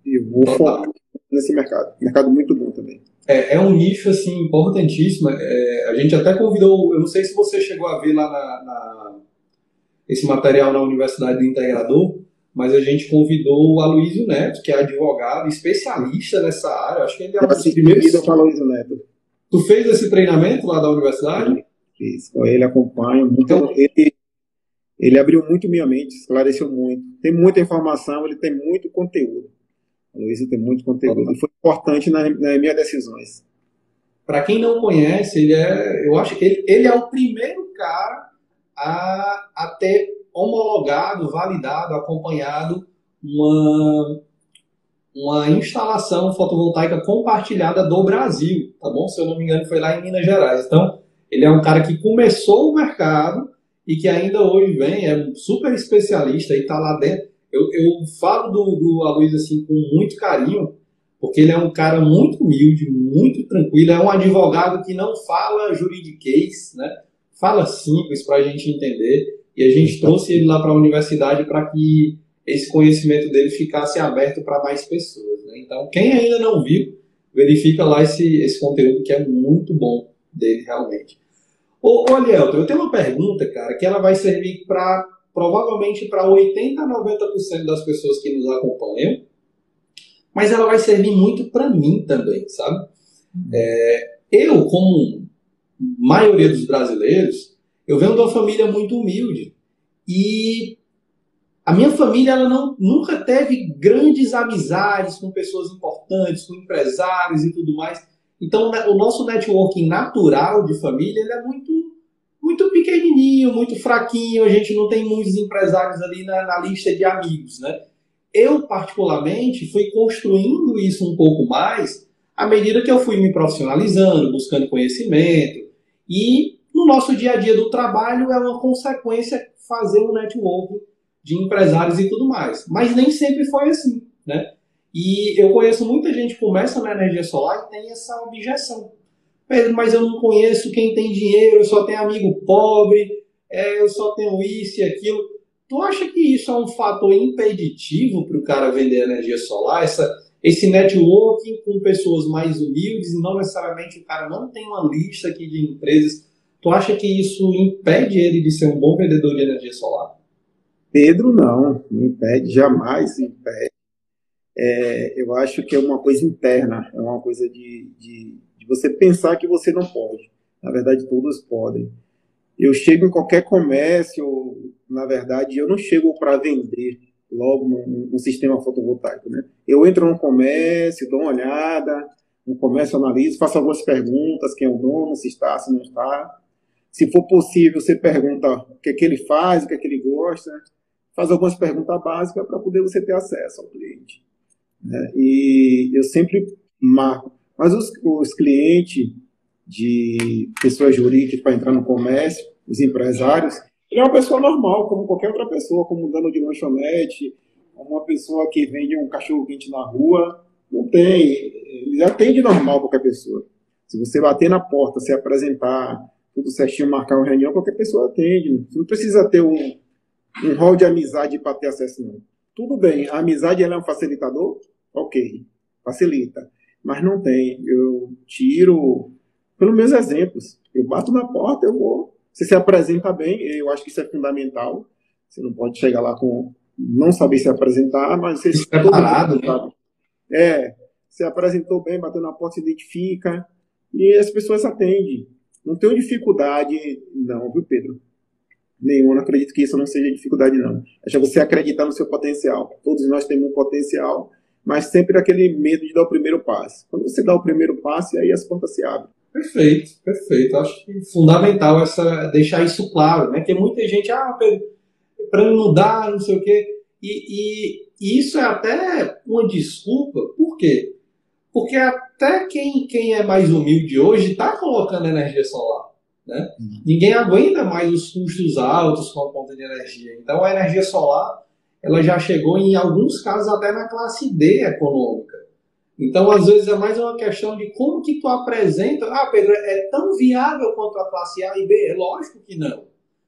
C: E eu vou focar nesse mercado. Mercado muito bom também.
A: É, é um nicho assim importantíssimo. É, a gente até convidou, eu não sei se você chegou a ver lá na, na esse material na Universidade do Integrador, mas a gente convidou o Aloysio Neto, que é advogado, especialista nessa área. Acho que ele é um dos
C: primeiros. o Aloysio Neto.
A: Tu fez esse treinamento lá da universidade?
C: Fiz. Ele acompanha muito. Então, ele, ele abriu muito minha mente, esclareceu muito. Tem muita informação, ele tem muito conteúdo. A Luísa tem muito conteúdo e foi importante nas, nas minhas decisões.
A: Para quem não conhece, ele é, eu acho que ele, ele é o primeiro cara a, a ter homologado, validado, acompanhado uma, uma instalação fotovoltaica compartilhada do Brasil, tá bom? Se eu não me engano, foi lá em Minas Gerais. Então, ele é um cara que começou o mercado e que ainda hoje vem, é super especialista e está lá dentro. Eu, eu falo do, do Aloysio assim com muito carinho, porque ele é um cara muito humilde, muito tranquilo, é um advogado que não fala juridiquês, né? Fala simples para a gente entender. E a gente trouxe ele lá para a universidade para que esse conhecimento dele ficasse aberto para mais pessoas. Né? Então, quem ainda não viu, verifica lá esse, esse conteúdo que é muito bom dele realmente. Ô, eu tenho uma pergunta, cara, que ela vai servir para provavelmente para 80 a 90% das pessoas que nos acompanham, mas ela vai servir muito para mim também, sabe? É, eu, como maioria dos brasileiros, eu venho de uma família muito humilde e a minha família ela não, nunca teve grandes amizades com pessoas importantes, com empresários e tudo mais. Então, o nosso networking natural de família ele é muito muito pequenininho, muito fraquinho, a gente não tem muitos empresários ali na, na lista de amigos, né? Eu, particularmente, fui construindo isso um pouco mais à medida que eu fui me profissionalizando, buscando conhecimento. E no nosso dia a dia do trabalho é uma consequência fazer um networking de empresários e tudo mais. Mas nem sempre foi assim, né? E eu conheço muita gente que começa na energia solar e tem essa objeção. Pedro, mas eu não conheço quem tem dinheiro, eu só tenho amigo pobre, é, eu só tenho isso e aquilo. Tu acha que isso é um fator impeditivo para o cara vender energia solar? Essa, esse networking com pessoas mais humildes e não necessariamente o cara não tem uma lista aqui de empresas. tu acha que isso impede ele de ser um bom vendedor de energia solar?
C: Pedro, não, não impede, jamais impede. É, eu acho que é uma coisa interna, é uma coisa de, de, de você pensar que você não pode. Na verdade, todos podem. Eu chego em qualquer comércio, na verdade, eu não chego para vender logo num, sistema fotovoltaico, né? Eu entro no comércio, dou uma olhada, no comércio analiso, faço algumas perguntas, quem é o dono, se está, se não está. Se for possível, você pergunta o que, é que ele faz, o que, é que ele gosta, faz algumas perguntas básicas para poder você ter acesso ao cliente. Né? E eu sempre marco. Mas os, os clientes de pessoas jurídicas para entrar no comércio, os empresários, ele é uma pessoa normal, como qualquer outra pessoa, como um dono de lanchonete, uma pessoa que vende um cachorro quente na rua. Não tem. Ele atende normal qualquer pessoa. Se você bater na porta, se apresentar, tudo certinho, marcar uma reunião, qualquer pessoa atende. Você não precisa ter um, um rol de amizade para ter acesso, não. Tudo bem, a amizade ela é um facilitador? Ok, facilita. Mas não tem. Eu tiro pelos meus exemplos. Eu bato na porta, eu vou você se apresenta bem, eu acho que isso é fundamental. Você não pode chegar lá com não saber se apresentar, mas você
A: está preparado, né?
C: É, se apresentou bem, bateu na porta, se identifica e as pessoas atendem. Não tenho dificuldade, não, viu, Pedro? Nenhum, não acredito que isso não seja dificuldade, não. Que você acreditar no seu potencial. Todos nós temos um potencial, mas sempre aquele medo de dar o primeiro passo. Quando você dá o primeiro passo, aí as portas se abrem.
A: Perfeito, perfeito. Acho que é fundamental essa, deixar isso claro, né? Porque muita gente, ah, para não dar, não sei o quê. E, e, isso é até uma desculpa, por quê? Porque até quem, quem é mais humilde hoje está colocando energia solar. Né? Uhum. Ninguém aguenta mais os custos altos com a conta de energia. Então a energia solar ela já chegou em alguns casos até na classe D econômica. Então, às vezes, é mais uma questão de como que tu apresenta. Ah, Pedro, é tão viável quanto a classe A e B? É lógico que não,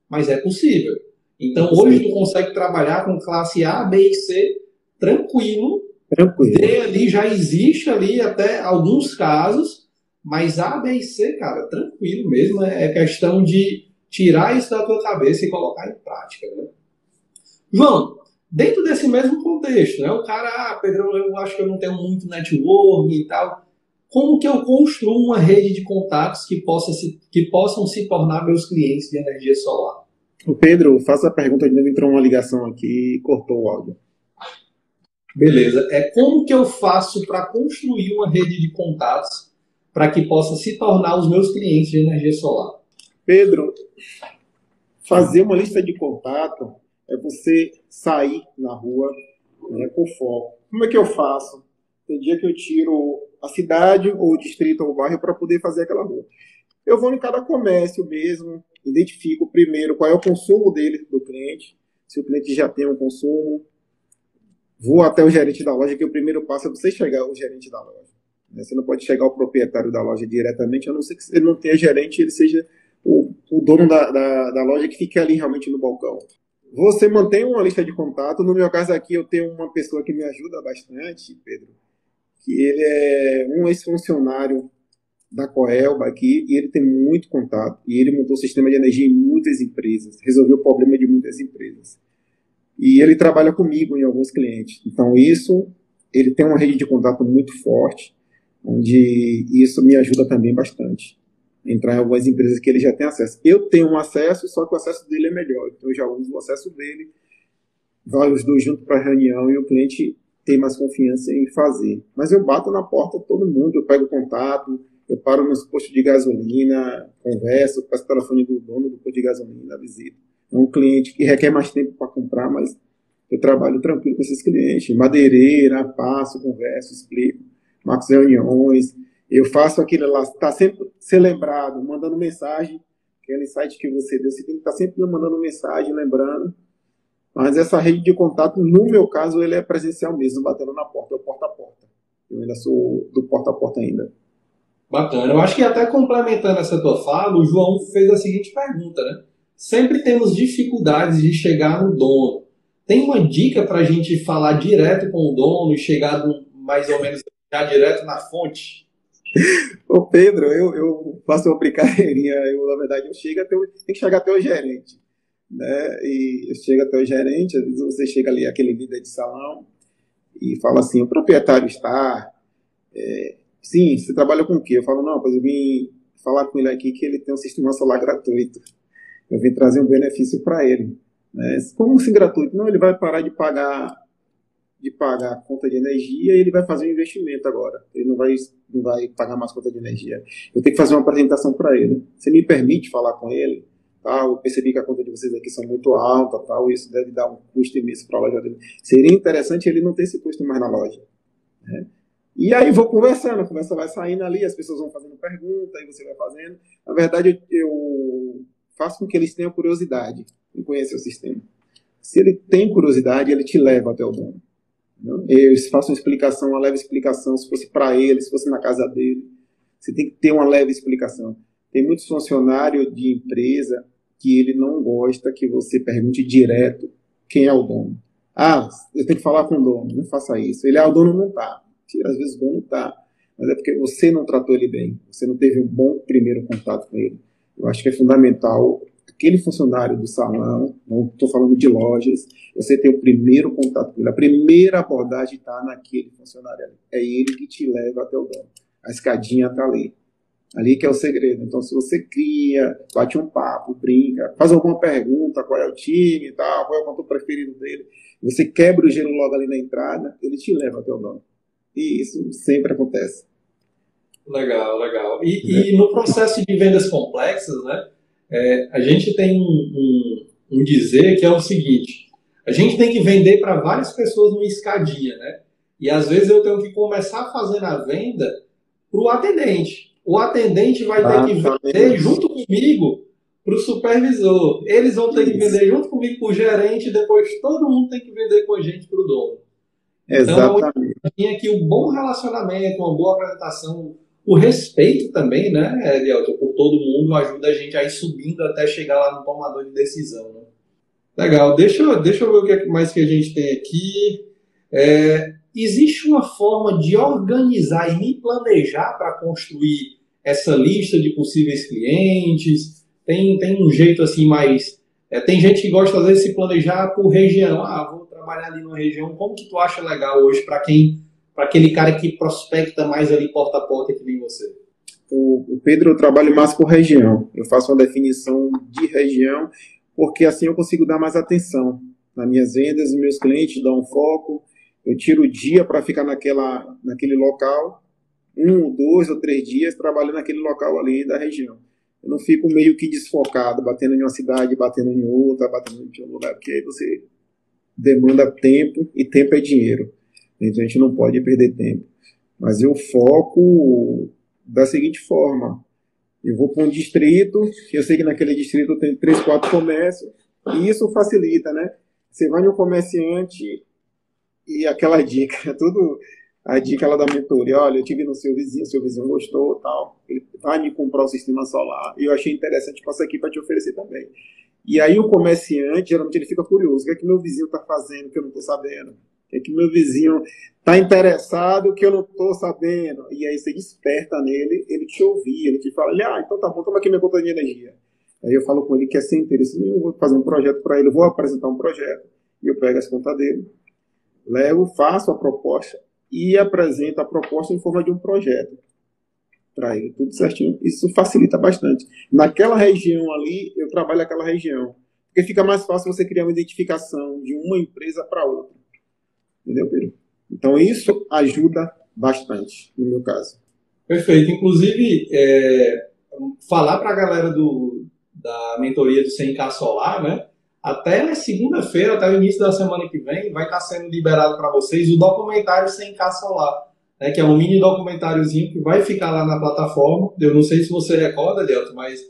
A: mas é possível. Então, hoje tu consegue trabalhar com classe A, B e C tranquilo.
C: Tranquilo.
A: D ali já existe ali até alguns casos, mas A, B e C, cara, tranquilo mesmo. É questão de tirar isso da tua cabeça e colocar em prática, né? João, dentro desse mesmo contexto, né? O cara, ah, Pedro, eu acho que eu não tenho muito network e tal. Como que eu construo uma rede de contatos que, possa se, que possam se tornar meus clientes de energia solar?
C: O Pedro, faça a pergunta de novo, entrou uma ligação aqui e cortou o áudio.
A: Beleza. É como que eu faço para construir uma rede de contatos para que possa se tornar os meus clientes de energia solar?
C: Pedro, fazer uma lista de contato é você sair na rua né, com foco. Como é que eu faço? Tem dia que eu tiro a cidade, ou o distrito, ou o bairro para poder fazer aquela rua. Eu vou em cada comércio mesmo, identifico primeiro qual é o consumo dele, do cliente, se o cliente já tem um consumo. Vou até o gerente da loja, que o primeiro passo é você chegar ao gerente da loja. Né? Você não pode chegar ao proprietário da loja diretamente, a não ser que ele não tenha gerente, ele seja o, o dono da, da, da loja que fique ali realmente no balcão. Você mantém uma lista de contato. No meu caso aqui, eu tenho uma pessoa que me ajuda bastante, Pedro, que ele é um ex-funcionário da Coelba aqui e ele tem muito contato. E ele montou sistema de energia em muitas empresas, resolveu o problema de muitas empresas. E ele trabalha comigo em alguns clientes. Então, isso, ele tem uma rede de contato muito forte, onde isso me ajuda também bastante entrar em algumas empresas que ele já tem acesso. Eu tenho um acesso, só que o acesso dele é melhor. Então eu já uso o acesso dele, vai os dois juntos para a reunião e o cliente tem mais confiança em fazer. Mas eu bato na porta todo mundo, eu pego contato, eu paro nos postos de gasolina, converso, peço o telefone do dono do posto de gasolina, visita. É um cliente que requer mais tempo para comprar, mas eu trabalho tranquilo com esses clientes. Madeireira, passo, converso, explico, marco reuniões, eu faço aquilo lá, está sempre ser lembrado, mandando mensagem, aquele insight que você deu, você tem que estar tá sempre mandando mensagem, lembrando. Mas essa rede de contato, no meu caso, ele é presencial mesmo, batendo na porta, eu porta a porta. Eu ainda sou do porta a porta ainda.
A: Bacana. Eu acho que até complementando essa tua fala, o João fez a seguinte pergunta, né? Sempre temos dificuldades de chegar no dono. Tem uma dica para a gente falar direto com o dono e chegar mais ou menos já direto na fonte?
C: Ô Pedro, eu, eu faço uma brincadeirinha, eu, na verdade, eu chego até o, tem que chegar até o gerente. Né? E eu chego até o gerente, às vezes você chega ali, aquele líder de salão, e fala assim, o proprietário está. É, sim, você trabalha com o quê? Eu falo, não, pois eu vim falar com ele aqui que ele tem um sistema solar gratuito. Eu vim trazer um benefício para ele. Né? Como assim gratuito? Não, ele vai parar de pagar de pagar a conta de energia e ele vai fazer um investimento agora. Ele não vai, não vai pagar mais conta de energia. Eu tenho que fazer uma apresentação para ele. Você me permite falar com ele? Tá? Eu percebi que a conta de vocês aqui são muito alta, tal, isso deve dar um custo imenso para a loja dele. Seria interessante ele não ter esse custo mais na loja. Né? E aí vou conversando, a conversa vai saindo ali, as pessoas vão fazendo pergunta, aí você vai fazendo. Na verdade, eu faço com que eles tenham curiosidade em conhecer o sistema. Se ele tem curiosidade, ele te leva até o dono. Eu faço uma explicação, uma leve explicação, se fosse para ele, se fosse na casa dele. Você tem que ter uma leve explicação. Tem muitos funcionários de empresa que ele não gosta que você pergunte direto quem é o dono. Ah, eu tenho que falar com o dono. Não faça isso. Ele, ah, o dono não está. Às vezes o dono está. Mas é porque você não tratou ele bem. Você não teve um bom primeiro contato com ele. Eu acho que é fundamental aquele funcionário do salão, não estou falando de lojas, você tem o primeiro contato com ele, a primeira abordagem está naquele funcionário ali. É ele que te leva até o dono. A escadinha está ali. Ali que é o segredo. Então, se você cria, bate um papo, brinca, faz alguma pergunta, qual é o time e tal, qual é o cantor preferido dele, você quebra o gelo logo ali na entrada, ele te leva até o dono. E isso sempre acontece.
A: Legal, legal. E, e no processo de vendas complexas, né? É, a gente tem um, um, um, dizer que é o seguinte: a gente tem que vender para várias pessoas numa escadinha, né? E às vezes eu tenho que começar fazendo a venda para o atendente. O atendente vai ter que vender junto comigo para o supervisor. Eles vão ter que vender junto comigo para o gerente, depois todo mundo tem que vender com a gente para o dono.
C: Então, Exatamente.
A: Então, que o bom relacionamento, uma boa apresentação, o respeito também, né, Elielton, por todo mundo ajuda a gente a ir subindo até chegar lá no tomador de decisão. Né? Legal, deixa, deixa eu ver o que é mais que a gente tem aqui. É, existe uma forma de organizar e me planejar para construir essa lista de possíveis clientes? Tem, tem um jeito assim mais. É, tem gente que gosta às vezes de se planejar por região. Ah, vou trabalhar ali numa região. Como que tu acha legal hoje para quem para aquele cara que prospecta mais ali porta a porta que nem você?
C: O, o Pedro, eu trabalho mais por região. Eu faço uma definição de região, porque assim eu consigo dar mais atenção nas minhas vendas, meus clientes dão um foco. Eu tiro o dia para ficar naquela, naquele local, um, dois ou três dias trabalhando naquele local ali da região. Eu não fico meio que desfocado, batendo em uma cidade, batendo em outra, batendo em outro lugar, porque aí você demanda tempo e tempo é dinheiro. Então a gente não pode perder tempo. Mas eu foco da seguinte forma: eu vou para um distrito, eu sei que naquele distrito tem três, quatro comércios, e isso facilita, né? Você vai no comerciante e aquela dica, tudo a dica lá da mentoria, olha, eu tive no seu vizinho, seu vizinho gostou, tal, ele vai me comprar o sistema solar, e eu achei interessante passar aqui para te oferecer também. E aí o comerciante, geralmente ele fica curioso, o que é que meu vizinho está fazendo que eu não estou sabendo? É que meu vizinho está interessado que eu não estou sabendo. E aí você desperta nele, ele te ouvir, ele te fala, ah, então tá bom, toma aqui minha conta de energia. Aí eu falo com ele que é sem interesse nenhum, vou fazer um projeto para ele, vou apresentar um projeto, e eu pego as contas dele, levo, faço a proposta e apresento a proposta em forma de um projeto para ele, tudo certinho. Isso facilita bastante. Naquela região ali, eu trabalho aquela região, porque fica mais fácil você criar uma identificação de uma empresa para outra. Entendeu, Pedro? Então, isso ajuda bastante, no meu caso.
A: Perfeito. Inclusive, é, falar para a galera do, da mentoria do 100K Solar, né? Até segunda-feira, até o início da semana que vem, vai estar sendo liberado para vocês o documentário 100K Solar, né? que é um mini documentáriozinho que vai ficar lá na plataforma. Eu não sei se você recorda, Delto, mas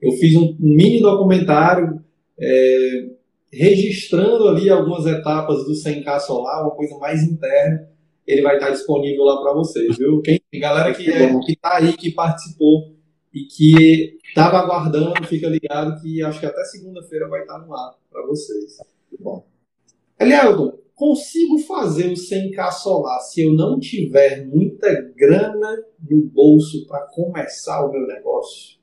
A: eu fiz um, um mini documentário é, registrando ali algumas etapas do 100K solar, uma coisa mais interna, ele vai estar disponível lá para vocês, viu? Quem, galera que é, que tá aí, que participou e que estava aguardando, fica ligado que acho que até segunda-feira vai estar no ar para vocês. Bom. Elielton, consigo fazer o 100k solar se eu não tiver muita grana no bolso para começar o meu negócio?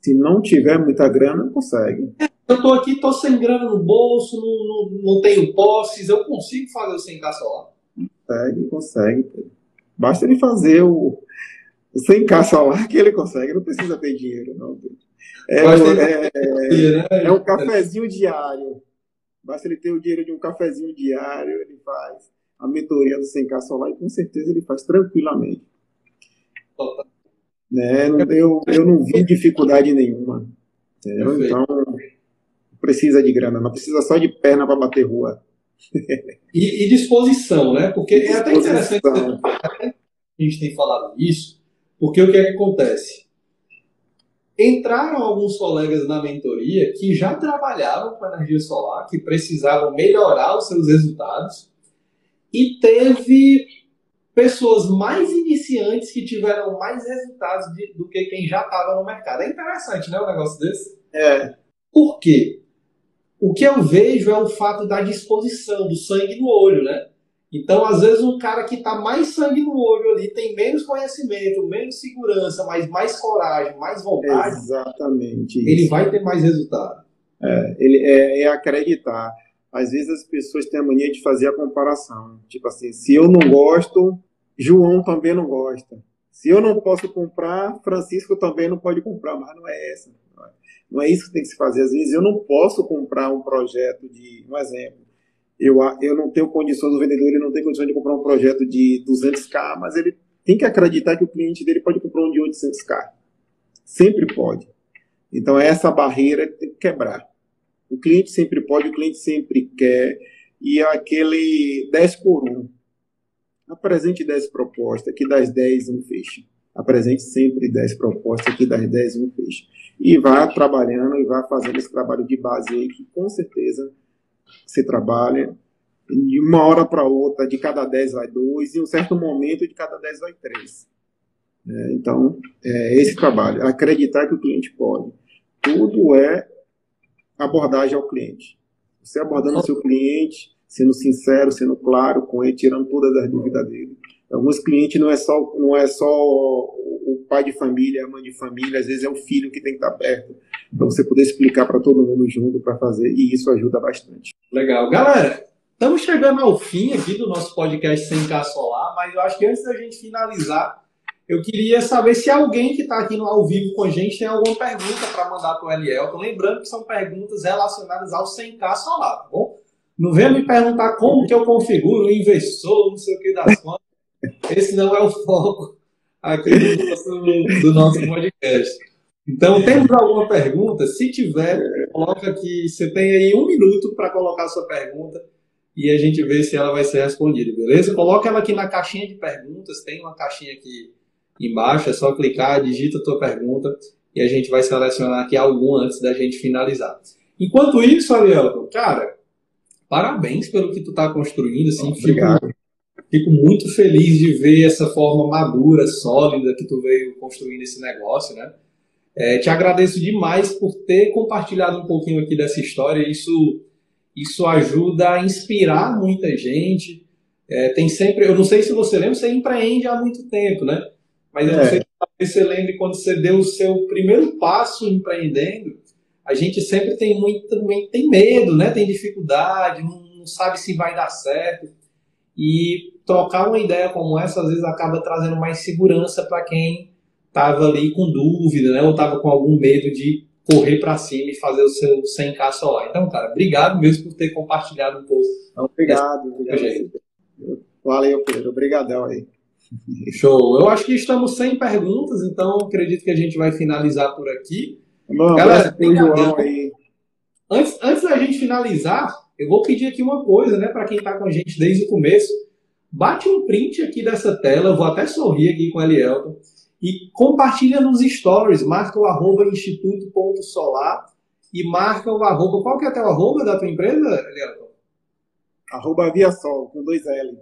C: Se não tiver muita grana, consegue.
A: Eu estou aqui, estou sem grana no bolso, não, não, não, tenho posses, eu consigo fazer o 100k solar?
C: Consegue, consegue. Basta ele fazer o, o 100k solar que ele consegue, não precisa ter dinheiro, não. É, é, é, é um cafezinho diário. Basta ele ter o dinheiro de um cafezinho diário, ele faz a mentoria do 100K Solar e com certeza ele faz tranquilamente. Né? Eu, eu não vi dificuldade nenhuma. Então, precisa de grana, não precisa só de perna para bater rua.
A: e, e, disposição, né? Porque é até interessante a gente tem falado isso, porque o que é que acontece? entraram alguns colegas na mentoria que já trabalhavam com energia solar, que precisavam melhorar os seus resultados, e teve pessoas mais iniciantes que tiveram mais resultados de, do que quem já estava no mercado. É interessante, né, um negócio desse?
C: É.
A: Por quê? O que eu vejo é o fato da disposição, do sangue no olho, né? Então, às vezes, um cara que está mais sangue no olho ali, tem menos conhecimento, menos segurança, mas mais coragem, mais vontade.
C: Exatamente.
A: Ele vai ter mais resultado.
C: É, ele, é, é, acreditar. Às vezes as pessoas têm a mania de fazer a comparação. Tipo assim, se eu não gosto, João também não gosta. Se eu não posso comprar, Francisco também não pode comprar. Mas não é essa. Não é isso que tem que se fazer. Às vezes eu não posso comprar um projeto de. Um exemplo eu, eu não tenho condições, o vendedor ele não tem condições de comprar um projeto de 200k, mas ele tem que acreditar que o cliente dele pode comprar um de 800k. Sempre pode. Então, essa barreira tem que quebrar. O cliente sempre pode, o cliente sempre quer. E aquele 10 por 1. Apresente 10 propostas, que das 10 um fecha. Apresente sempre 10 propostas, que das 10 um fecha. E vá trabalhando e vá fazendo esse trabalho de base aí, que com certeza você trabalha, de uma hora para outra, de cada 10 vai 2, e um certo momento, de cada 10 vai 3. É, então, é esse trabalho, acreditar que o cliente pode. Tudo é abordagem ao cliente. Você abordando o seu cliente, sendo sincero, sendo claro com ele, tirando todas as dúvidas dele. Alguns clientes não é só não é só o pai de família, a mãe de família, às vezes é o filho que tem que estar perto para você poder explicar para todo mundo junto para fazer e isso ajuda bastante.
A: Legal, galera. Estamos chegando ao fim aqui do nosso podcast Sem K Solar, mas eu acho que antes da gente finalizar, eu queria saber se alguém que está aqui no ao vivo com a gente tem alguma pergunta para mandar para o Eliel. Estou lembrando que são perguntas relacionadas ao 100K Solar, tá bom? Não venha me perguntar como que eu configuro o inversor, não sei o que das contas. Esse não é o foco aqui do nosso, do nosso podcast. Então, temos alguma pergunta? Se tiver, coloca aqui. Você tem aí um minuto para colocar a sua pergunta e a gente vê se ela vai ser respondida, beleza? Coloca ela aqui na caixinha de perguntas. Tem uma caixinha aqui embaixo, é só clicar, digita a tua pergunta e a gente vai selecionar aqui algum antes da gente finalizar. Enquanto isso, Ariel, cara, parabéns pelo que tu está construindo. Assim,
C: Obrigado.
A: Fico fico muito feliz de ver essa forma madura, sólida que tu veio construindo esse negócio, né? É, te agradeço demais por ter compartilhado um pouquinho aqui dessa história. Isso, isso ajuda a inspirar muita gente. É, tem sempre, eu não sei se você lembra, você empreende há muito tempo, né? Mas eu não é. sei se você lembra quando você deu o seu primeiro passo empreendendo. A gente sempre tem muito, tem medo, né? Tem dificuldade, não, não sabe se vai dar certo. E trocar uma ideia como essa, às vezes, acaba trazendo mais segurança para quem estava ali com dúvida, né? Ou estava com algum medo de correr para cima e fazer o seu 100k solar. Então, cara, obrigado mesmo por ter compartilhado um pouco.
C: Obrigado, obrigado. Valeu, Pedro. Obrigadão aí.
A: Show. Eu acho que estamos sem perguntas, então acredito que a gente vai finalizar por aqui.
C: Bom, Galera, João aí.
A: Antes, antes da gente finalizar, eu vou pedir aqui uma coisa, né, para quem está com a gente desde o começo. Bate um print aqui dessa tela, vou até sorrir aqui com o Elielton, e compartilha nos stories, marca o arroba instituto.solar e marca o arroba, qual que é até o arroba da tua empresa, Elielton?
C: Arroba Viasol, com dois L.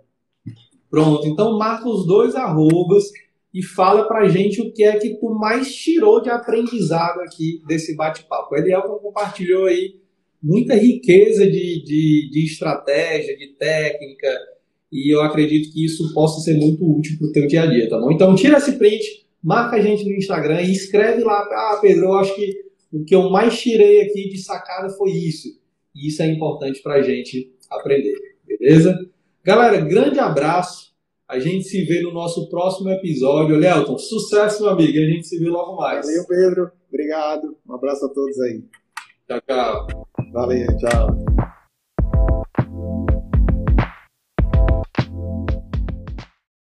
A: Pronto, então marca os dois arrobas e fala pra gente o que é que tu mais tirou de aprendizado aqui desse bate-papo. O Elielton compartilhou aí muita riqueza de, de, de estratégia, de técnica, e eu acredito que isso possa ser muito útil para o teu dia a dia, tá bom? Então tira esse print, marca a gente no Instagram e escreve lá, ah, Pedro, eu acho que o que eu mais tirei aqui de sacada foi isso. E isso é importante para a gente aprender, beleza? Galera, grande abraço. A gente se vê no nosso próximo episódio. Lelton, sucesso, meu amigo. A gente se vê logo mais.
C: Valeu, Pedro. Obrigado. Um abraço a todos aí.
A: Tchau, tchau.
C: Valeu, tchau.